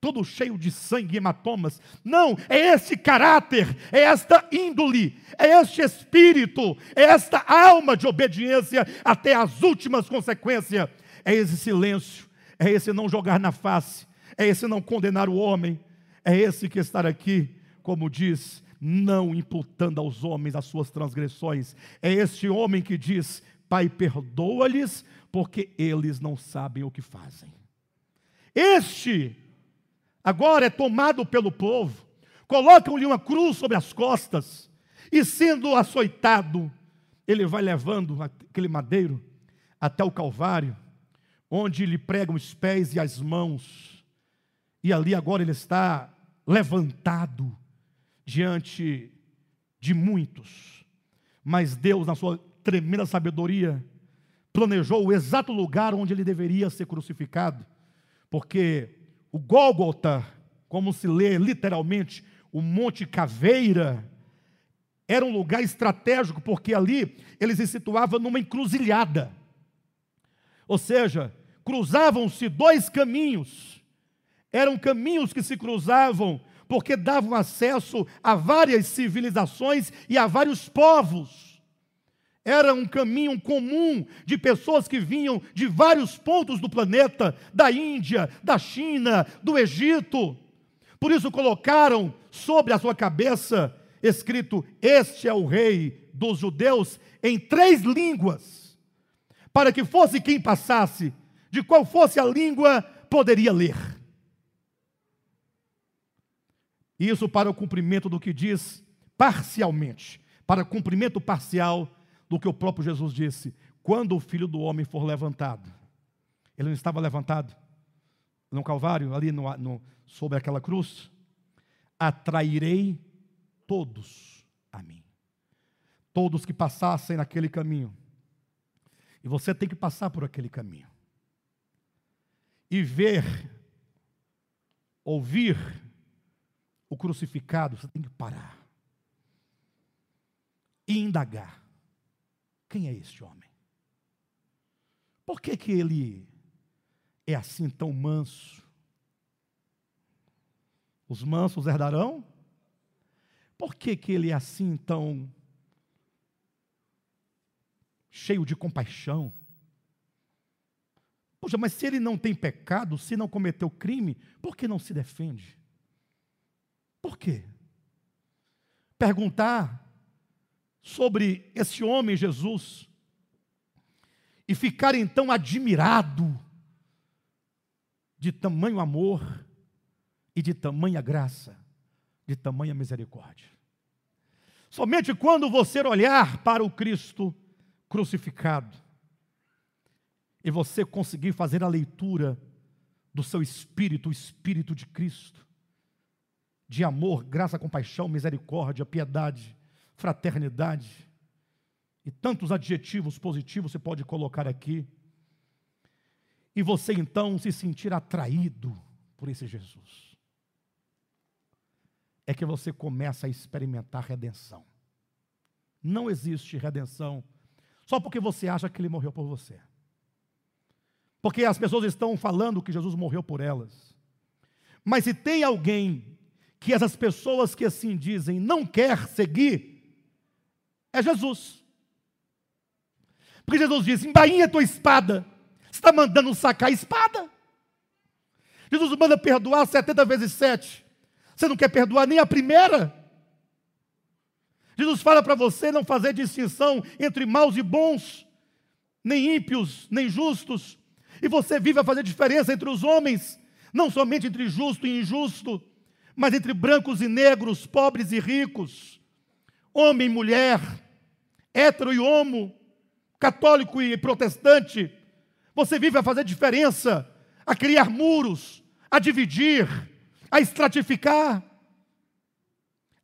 todo cheio de sangue e hematomas. Não, é esse caráter, é esta índole, é este espírito, é esta alma de obediência até as últimas consequências. É esse silêncio, é esse não jogar na face, é esse não condenar o homem, é esse que estar aqui, como diz, não imputando aos homens as suas transgressões. É este homem que diz: Pai, perdoa-lhes, porque eles não sabem o que fazem. Este agora é tomado pelo povo, colocam-lhe uma cruz sobre as costas, e sendo açoitado, ele vai levando aquele madeiro até o Calvário, onde lhe pregam os pés e as mãos, e ali agora ele está levantado diante de muitos, mas Deus, na sua tremenda sabedoria, planejou o exato lugar onde ele deveria ser crucificado, porque o Gólgota, como se lê literalmente, o Monte Caveira, era um lugar estratégico, porque ali ele se situava numa encruzilhada. Ou seja, cruzavam-se dois caminhos. Eram caminhos que se cruzavam porque davam acesso a várias civilizações e a vários povos. Era um caminho comum de pessoas que vinham de vários pontos do planeta, da Índia, da China, do Egito. Por isso colocaram sobre a sua cabeça escrito: Este é o rei dos judeus, em três línguas, para que fosse quem passasse, de qual fosse a língua, poderia ler. Isso para o cumprimento do que diz parcialmente, para cumprimento parcial do que o próprio Jesus disse: quando o filho do homem for levantado. Ele não estava levantado no Calvário, ali no, no, sobre aquela cruz? Atrairei todos a mim. Todos que passassem naquele caminho. E você tem que passar por aquele caminho. E ver, ouvir o crucificado, você tem que parar. E indagar. Quem é este homem? Por que, que ele é assim tão manso? Os mansos herdarão? Por que, que ele é assim tão cheio de compaixão? Poxa, mas se ele não tem pecado, se não cometeu crime, por que não se defende? Por quê? Perguntar sobre esse homem Jesus e ficar então admirado de tamanho amor e de tamanha graça, de tamanha misericórdia. Somente quando você olhar para o Cristo crucificado e você conseguir fazer a leitura do seu espírito, o espírito de Cristo, de amor, graça, compaixão, misericórdia, piedade, fraternidade, e tantos adjetivos positivos você pode colocar aqui, e você então se sentir atraído por esse Jesus, é que você começa a experimentar redenção. Não existe redenção só porque você acha que ele morreu por você. Porque as pessoas estão falando que Jesus morreu por elas. Mas se tem alguém que essas pessoas que assim dizem não quer seguir, é Jesus. Porque Jesus disse: embainha tua espada. Você está mandando sacar a espada. Jesus manda perdoar 70 vezes 7. Você não quer perdoar nem a primeira? Jesus fala para você não fazer distinção entre maus e bons, nem ímpios, nem justos. E você vive a fazer diferença entre os homens, não somente entre justo e injusto, mas entre brancos e negros, pobres e ricos homem e mulher, hétero e homo, católico e protestante, Você vive a fazer diferença, a criar muros, a dividir, a estratificar.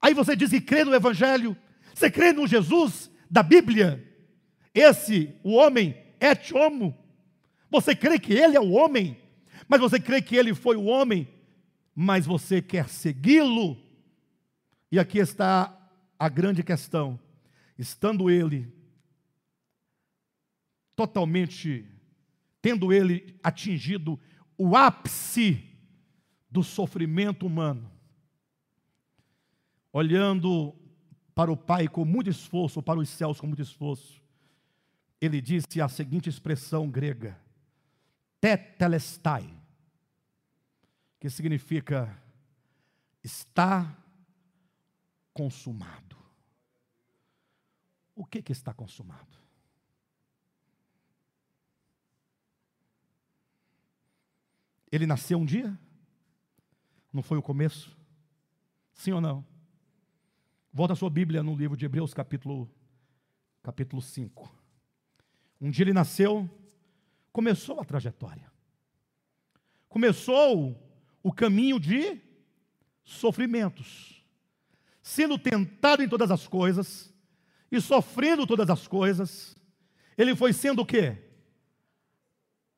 Aí você diz que crê no Evangelho, você crê no Jesus da Bíblia, esse, o homem, é homo. Você crê que ele é o homem, mas você crê que ele foi o homem, mas você quer segui-lo. E aqui está a grande questão: estando ele totalmente, tendo ele atingido o ápice do sofrimento humano, olhando para o Pai com muito esforço, para os céus com muito esforço, ele disse a seguinte expressão grega: tetelestai, que significa está consumado. O que, que está consumado? Ele nasceu um dia? Não foi o começo? Sim ou não? Volta a sua Bíblia no livro de Hebreus, capítulo, capítulo 5. Um dia ele nasceu, começou a trajetória. Começou o caminho de sofrimentos. Sendo tentado em todas as coisas e sofrendo todas as coisas, ele foi sendo o quê?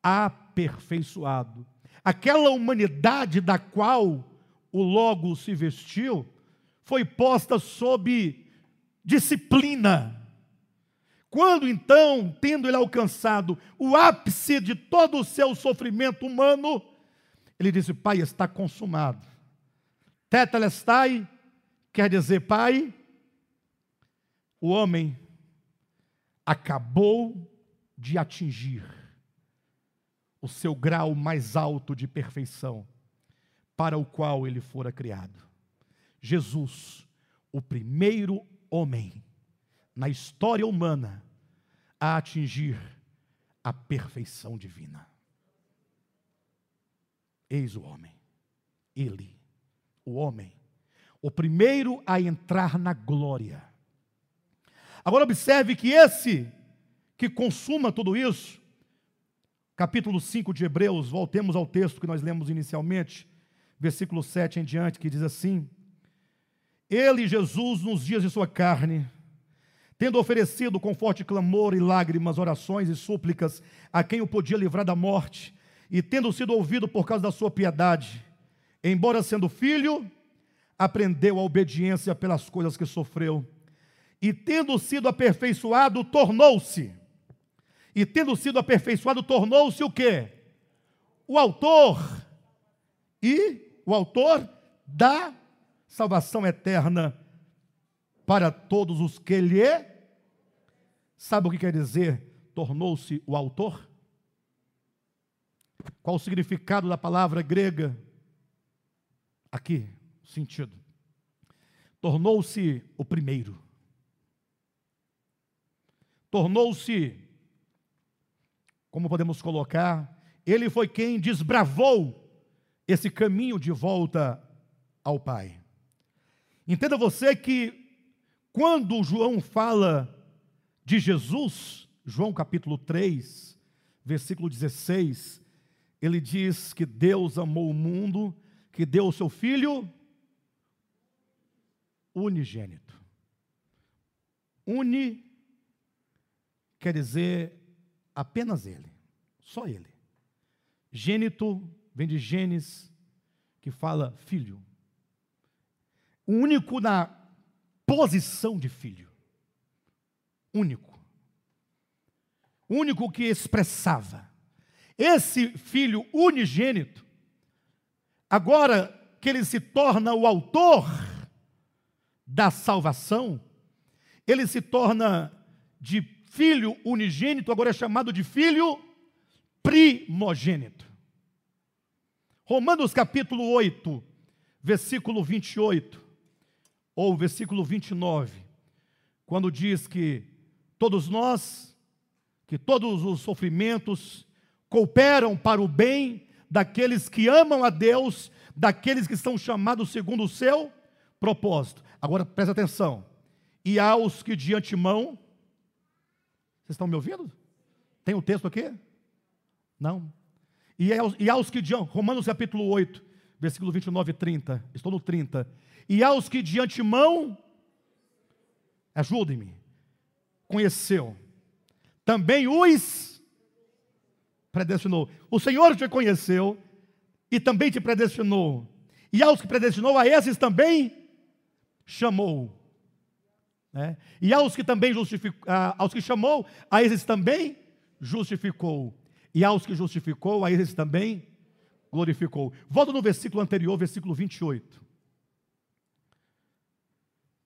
Aperfeiçoado aquela humanidade da qual o Logo se vestiu, foi posta sob disciplina. Quando então, tendo ele alcançado o ápice de todo o seu sofrimento humano, ele disse: Pai, está consumado. Tetelestai quer dizer, Pai, o homem acabou de atingir o seu grau mais alto de perfeição, para o qual ele fora criado. Jesus, o primeiro homem na história humana a atingir a perfeição divina. Eis o homem, ele, o homem, o primeiro a entrar na glória. Agora observe que esse que consuma tudo isso, capítulo 5 de Hebreus, voltemos ao texto que nós lemos inicialmente, versículo 7 em diante, que diz assim: Ele, Jesus, nos dias de sua carne, tendo oferecido com forte clamor e lágrimas, orações e súplicas a quem o podia livrar da morte, e tendo sido ouvido por causa da sua piedade, embora sendo filho, aprendeu a obediência pelas coisas que sofreu, e tendo sido aperfeiçoado, tornou-se e tendo sido aperfeiçoado, tornou-se o quê? O autor e o autor da salvação eterna para todos os que lhe Sabe o que quer dizer? Tornou-se o autor? Qual o significado da palavra grega? Aqui, sentido. Tornou-se o primeiro. Tornou-se como podemos colocar, ele foi quem desbravou esse caminho de volta ao Pai. Entenda você que quando João fala de Jesus, João capítulo 3, versículo 16, ele diz que Deus amou o mundo, que deu o seu filho unigênito. Uni quer dizer apenas Ele, só Ele. Gênito vem de genes, que fala filho. Único na posição de filho. Único. Único que expressava. Esse filho unigênito, agora que ele se torna o autor da salvação, ele se torna de filho unigênito, agora é chamado de filho primogênito. Romanos capítulo 8, versículo 28, ou versículo 29, quando diz que todos nós, que todos os sofrimentos cooperam para o bem daqueles que amam a Deus, daqueles que são chamados segundo o seu propósito. Agora presta atenção. E aos que de antemão vocês estão me ouvindo? Tem o um texto aqui? Não. E aos, e aos que de Romanos capítulo 8, versículo 29 e 30. Estou no 30. E aos que de antemão, ajudem-me, conheceu, também os predestinou. O Senhor te conheceu e também te predestinou. E aos que predestinou, a esses também chamou. Né? E aos que também justificou, aos que chamou, a esses também justificou. E aos que justificou, a esses também glorificou. Volta no versículo anterior, versículo 28.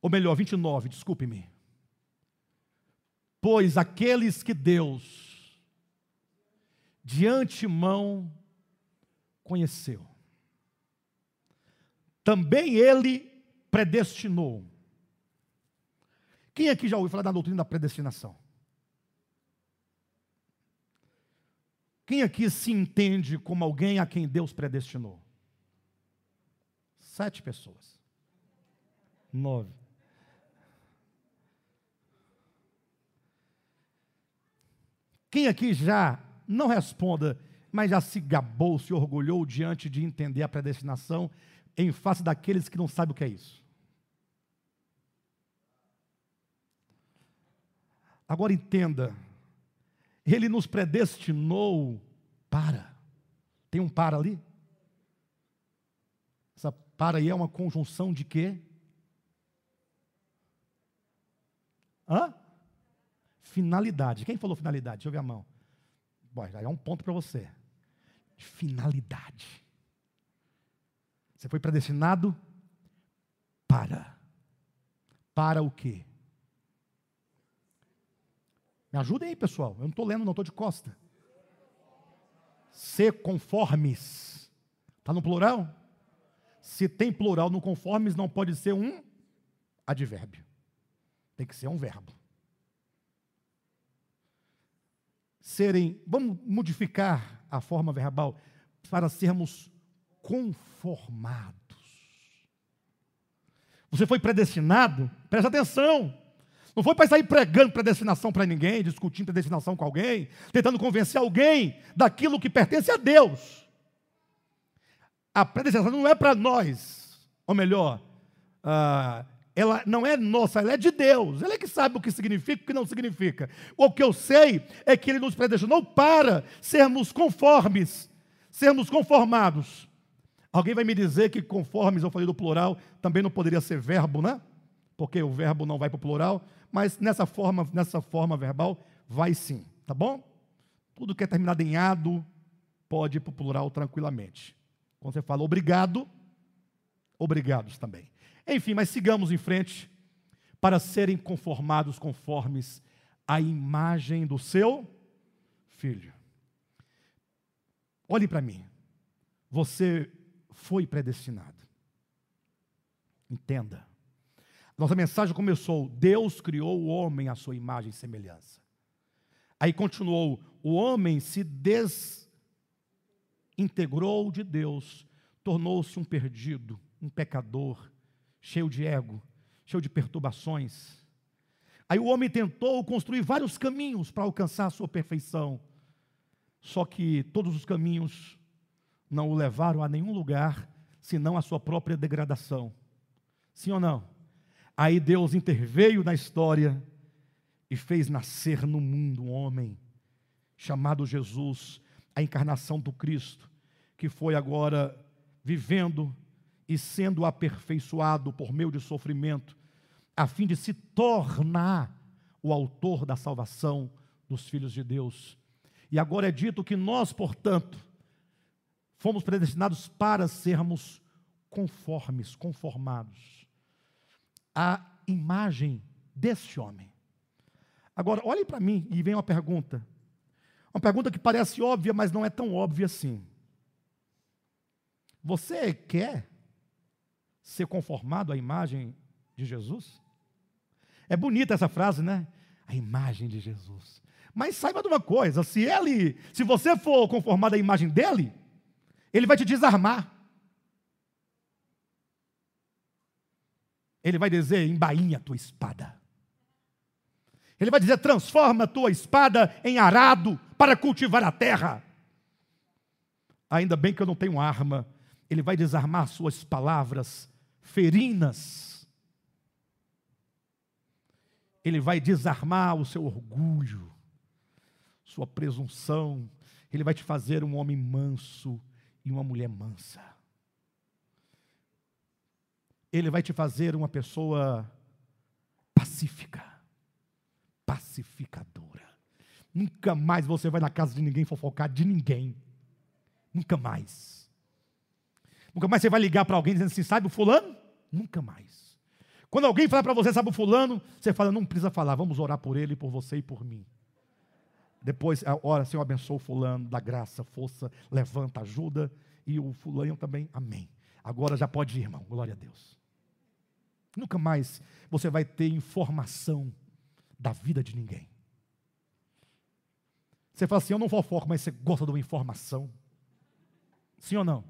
Ou melhor, 29, desculpe-me. Pois aqueles que Deus de antemão conheceu, também ele predestinou. Quem aqui já ouviu falar da doutrina da predestinação? Quem aqui se entende como alguém a quem Deus predestinou? Sete pessoas. Nove. Quem aqui já, não responda, mas já se gabou, se orgulhou diante de entender a predestinação em face daqueles que não sabem o que é isso? Agora entenda, ele nos predestinou para. Tem um para ali? Essa para aí é uma conjunção de quê? Hã? Finalidade. Quem falou finalidade? Deixa eu ver a mão. Bom, já é um ponto para você. Finalidade. Você foi predestinado para. Para o quê? Me ajudem aí, pessoal. Eu não estou lendo, não estou de costa. Ser conformes. Está no plural? Se tem plural no conformes, não pode ser um advérbio. Tem que ser um verbo. Serem, vamos modificar a forma verbal para sermos conformados. Você foi predestinado? Presta atenção. Não foi para sair pregando predestinação para ninguém, discutindo predestinação com alguém, tentando convencer alguém daquilo que pertence a Deus. A predestinação não é para nós, ou melhor, uh, ela não é nossa, ela é de Deus. Ele é que sabe o que significa e o que não significa. O que eu sei é que Ele nos predestinou para sermos conformes, sermos conformados. Alguém vai me dizer que conformes, eu falei do plural, também não poderia ser verbo, né? Porque o verbo não vai para o plural mas nessa forma, nessa forma verbal, vai sim, tá bom? Tudo que é terminado em ado pode ir para o plural tranquilamente. Quando você fala obrigado, obrigados também. Enfim, mas sigamos em frente para serem conformados conformes à imagem do seu filho. Olhe para mim. Você foi predestinado. Entenda. Nossa mensagem começou: Deus criou o homem à sua imagem e semelhança. Aí continuou: o homem se desintegrou de Deus, tornou-se um perdido, um pecador, cheio de ego, cheio de perturbações. Aí o homem tentou construir vários caminhos para alcançar a sua perfeição, só que todos os caminhos não o levaram a nenhum lugar, senão a sua própria degradação. Sim ou não? Aí Deus interveio na história e fez nascer no mundo um homem chamado Jesus, a encarnação do Cristo, que foi agora vivendo e sendo aperfeiçoado por meio de sofrimento, a fim de se tornar o autor da salvação dos filhos de Deus. E agora é dito que nós, portanto, fomos predestinados para sermos conformes, conformados a imagem desse homem. Agora, olhe para mim e vem uma pergunta. Uma pergunta que parece óbvia, mas não é tão óbvia assim. Você quer ser conformado à imagem de Jesus? É bonita essa frase, né? A imagem de Jesus. Mas saiba de uma coisa, se ele, se você for conformado à imagem dele, ele vai te desarmar. Ele vai dizer: embainha a tua espada. Ele vai dizer: transforma a tua espada em arado para cultivar a terra. ainda bem que eu não tenho arma, ele vai desarmar suas palavras ferinas. Ele vai desarmar o seu orgulho, sua presunção. Ele vai te fazer um homem manso e uma mulher mansa. Ele vai te fazer uma pessoa pacífica, pacificadora. Nunca mais você vai na casa de ninguém fofocar de ninguém. Nunca mais. Nunca mais você vai ligar para alguém dizendo assim: sabe o fulano? Nunca mais. Quando alguém falar para você, sabe o fulano? Você fala: não precisa falar, vamos orar por ele, por você e por mim. Depois, ora, Senhor, abençoa o fulano, dá graça, força, levanta, ajuda. E o fulano também, amém. Agora já pode ir, irmão, glória a Deus. Nunca mais você vai ter informação da vida de ninguém. Você fala assim, eu não fofoco, mas você gosta de uma informação. Sim ou não?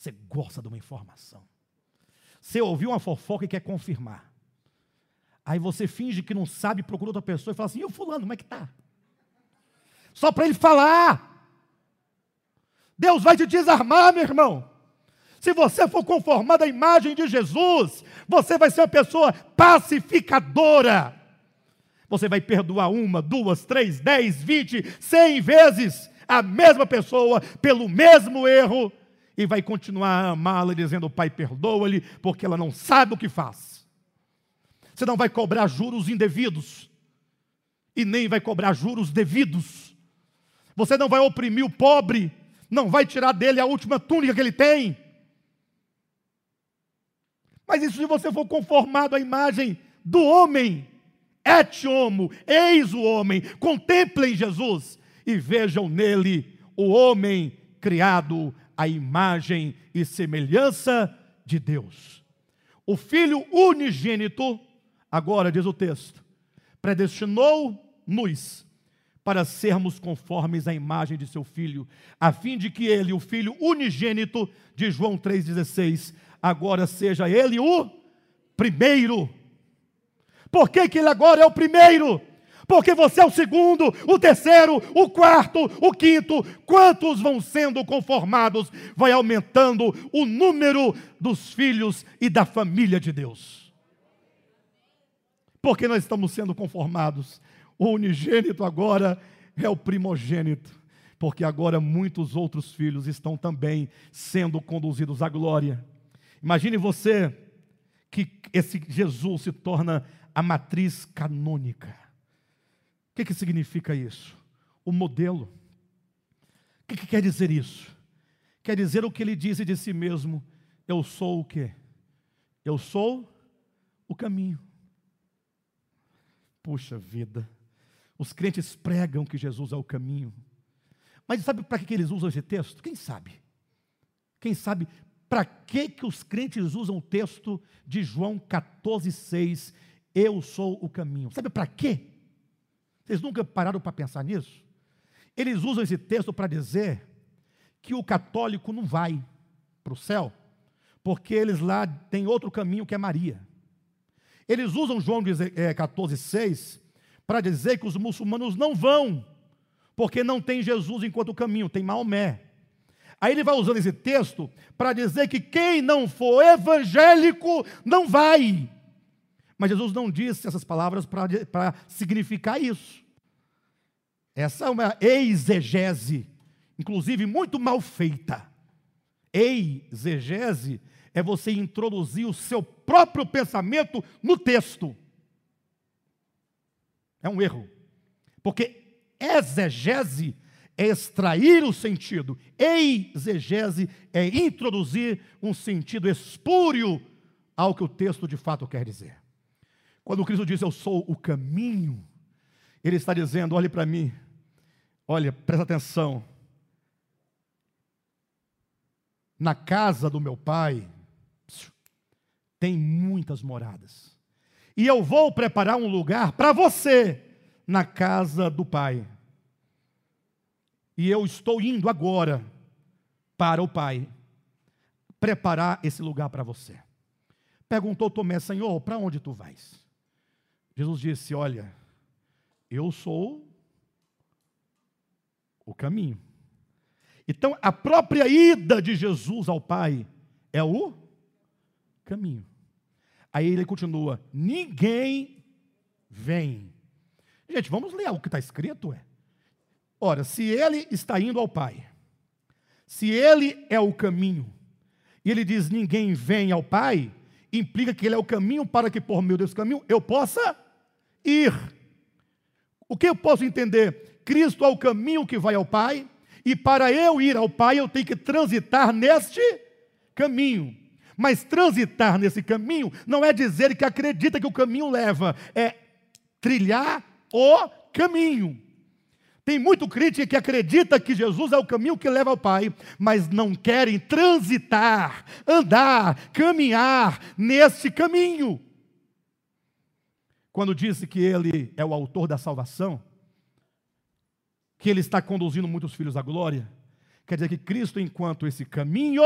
Você gosta de uma informação. Você ouviu uma fofoca e quer confirmar. Aí você finge que não sabe, procura outra pessoa e fala assim: e o fulano, como é que está? Só para ele falar. Deus vai te desarmar, meu irmão. Se você for conformado à imagem de Jesus, você vai ser uma pessoa pacificadora. Você vai perdoar uma, duas, três, dez, vinte, cem vezes a mesma pessoa pelo mesmo erro e vai continuar a amá-la dizendo: Pai, perdoa-lhe, porque ela não sabe o que faz. Você não vai cobrar juros indevidos e nem vai cobrar juros devidos. Você não vai oprimir o pobre, não vai tirar dele a última túnica que ele tem. Mas isso se você for conformado à imagem do homem, et homo, eis o homem, contemplem Jesus e vejam nele o homem criado à imagem e semelhança de Deus. O Filho unigênito, agora diz o texto, predestinou-nos para sermos conformes à imagem de seu Filho, a fim de que ele, o Filho unigênito de João 3,16, agora seja ele o primeiro. Por que, que ele agora é o primeiro? Porque você é o segundo, o terceiro, o quarto, o quinto. Quantos vão sendo conformados? Vai aumentando o número dos filhos e da família de Deus. Porque nós estamos sendo conformados. O unigênito agora é o primogênito, porque agora muitos outros filhos estão também sendo conduzidos à glória. Imagine você que esse Jesus se torna a matriz canônica que, que significa isso? O modelo. O que, que quer dizer isso? Quer dizer o que ele disse de si mesmo: Eu sou o quê? Eu sou o caminho. Puxa vida. Os crentes pregam que Jesus é o caminho. Mas sabe para que eles usam esse texto? Quem sabe? Quem sabe para que, que os crentes usam o texto de João 14,6? Eu sou o caminho. Sabe para quê? Vocês nunca pararam para pensar nisso? Eles usam esse texto para dizer que o católico não vai para o céu, porque eles lá têm outro caminho que é Maria. Eles usam João 14,6 é, para dizer que os muçulmanos não vão, porque não tem Jesus enquanto caminho, tem Maomé. Aí ele vai usando esse texto para dizer que quem não for evangélico não vai. Mas Jesus não disse essas palavras para significar isso. Essa é uma exegese, inclusive muito mal feita. Exegese é você introduzir o seu próprio pensamento no texto. É um erro. Porque exegese é extrair o sentido, exegese é introduzir um sentido espúrio ao que o texto de fato quer dizer. Quando Cristo diz eu sou o caminho, Ele está dizendo: olhe para mim, olha, presta atenção. Na casa do meu pai tem muitas moradas. E eu vou preparar um lugar para você na casa do pai. E eu estou indo agora para o pai preparar esse lugar para você. Perguntou Tomé, Senhor, para onde tu vais? Jesus disse: Olha, eu sou o caminho. Então, a própria ida de Jesus ao Pai é o caminho. Aí ele continua: ninguém vem. Gente, vamos ler o que está escrito. É. Ora, se ele está indo ao Pai, se ele é o caminho, e ele diz: ninguém vem ao Pai, implica que ele é o caminho para que por meio desse caminho eu possa ir. O que eu posso entender? Cristo é o caminho que vai ao Pai, e para eu ir ao Pai eu tenho que transitar neste caminho. Mas transitar nesse caminho não é dizer que acredita que o caminho leva, é trilhar o caminho. Tem muito crítico que acredita que Jesus é o caminho que leva ao Pai, mas não querem transitar, andar, caminhar nesse caminho. Quando disse que ele é o autor da salvação, que ele está conduzindo muitos filhos à glória, quer dizer que Cristo, enquanto esse caminho,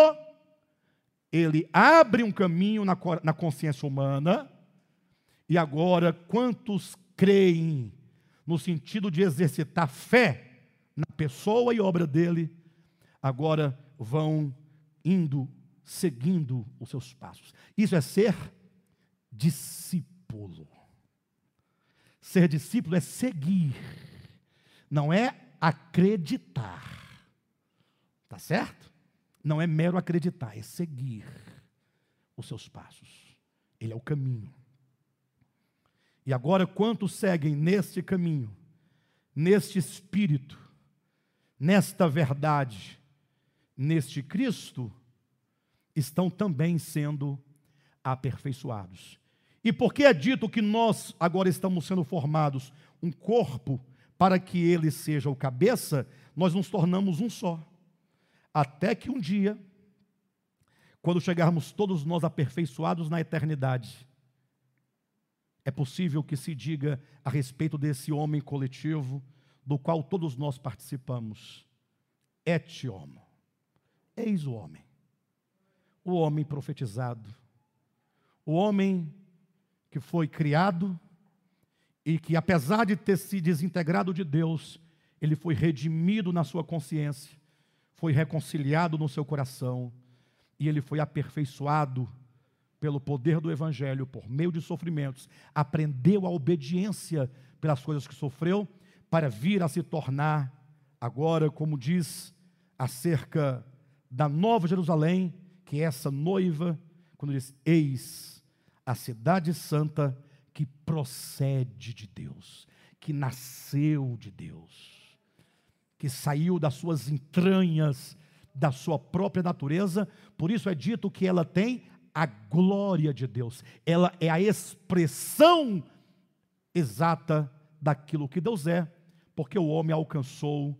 ele abre um caminho na, consciência humana, e agora, quantos creem no sentido de exercitar fé na pessoa e obra dele, agora vão indo, seguindo os seus passos. Isso é ser discípulo. Ser discípulo é seguir, não é acreditar. Tá certo? não é mero acreditar, é seguir os seus passos. Ele é o caminho. E agora, quantos seguem neste caminho, neste espírito, nesta verdade, neste Cristo, estão também sendo aperfeiçoados. E porque é dito que nós agora estamos sendo formados um corpo para que ele seja o cabeça, nós nos tornamos um só. Até que um dia, quando chegarmos todos nós aperfeiçoados na eternidade, é possível que se diga a respeito desse homem coletivo do qual todos nós participamos. Et homo. Eis o homem. O homem profetizado. O homem que foi criado e que, apesar de ter se desintegrado de Deus, ele foi redimido na sua consciência foi reconciliado no seu coração e ele foi aperfeiçoado pelo poder do Evangelho, por meio de sofrimentos, aprendeu a obediência pelas coisas que sofreu, para vir a se tornar, agora, como diz acerca da Nova Jerusalém, que é essa noiva, quando diz: Eis a cidade santa que procede de Deus, que nasceu de Deus que saiu das suas entranhas, da sua própria natureza, por isso é dito que ela tem a glória de Deus, ela é a expressão exata daquilo que Deus é, porque o homem alcançou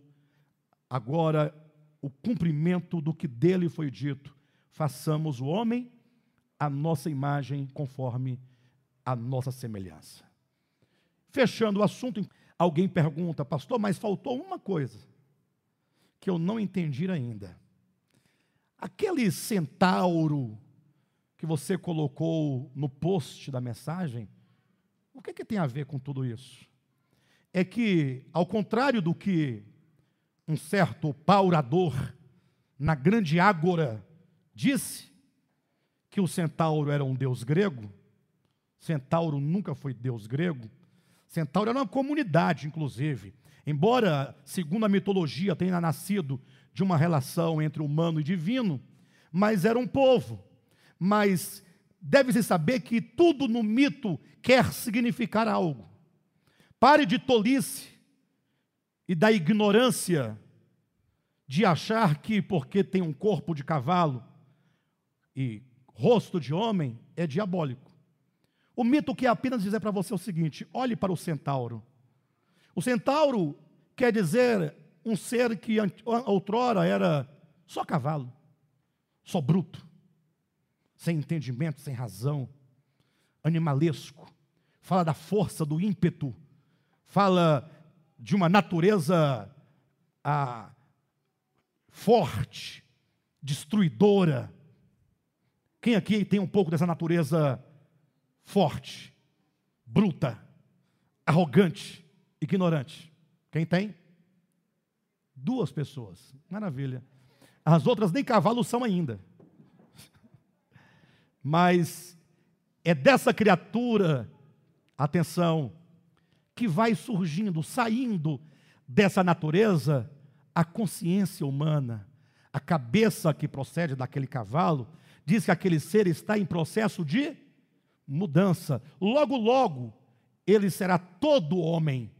agora o cumprimento do que dele foi dito: façamos o homem a nossa imagem conforme a nossa semelhança. Fechando o assunto, alguém pergunta, pastor, mas faltou uma coisa que eu não entendi ainda. Aquele centauro que você colocou no post da mensagem, o que, que tem a ver com tudo isso? É que, ao contrário do que um certo paurador na grande ágora disse, que o centauro era um deus grego, centauro nunca foi deus grego, centauro era uma comunidade, inclusive, Embora, segundo a mitologia, tenha nascido de uma relação entre humano e divino, mas era um povo. Mas deve-se saber que tudo no mito quer significar algo. Pare de tolice e da ignorância de achar que porque tem um corpo de cavalo e rosto de homem é diabólico. O mito quer apenas dizer para você o seguinte: olhe para o centauro. O centauro quer dizer um ser que outrora era só cavalo, só bruto, sem entendimento, sem razão, animalesco. Fala da força, do ímpeto, fala de uma natureza ah, forte, destruidora. Quem aqui tem um pouco dessa natureza forte, bruta, arrogante? ignorante. Quem tem? Duas pessoas. Maravilha. As outras nem cavalos são ainda. <laughs> Mas é dessa criatura, atenção, que vai surgindo, saindo dessa natureza, a consciência humana, a cabeça que procede daquele cavalo, diz que aquele ser está em processo de mudança. Logo, logo, ele será todo homem.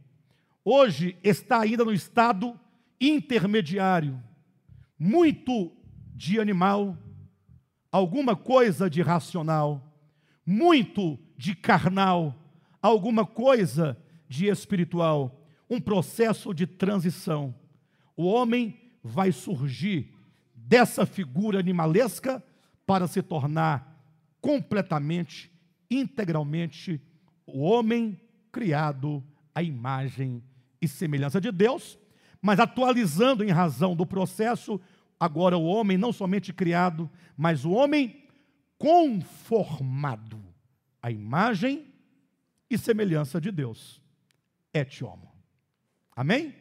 Hoje está ainda no estado intermediário, muito de animal, alguma coisa de racional, muito de carnal, alguma coisa de espiritual, um processo de transição. O homem vai surgir dessa figura animalesca para se tornar completamente, integralmente o homem criado à imagem e semelhança de Deus, mas atualizando em razão do processo, agora o homem não somente criado, mas o homem conformado à imagem e semelhança de Deus. Et homo. Amém?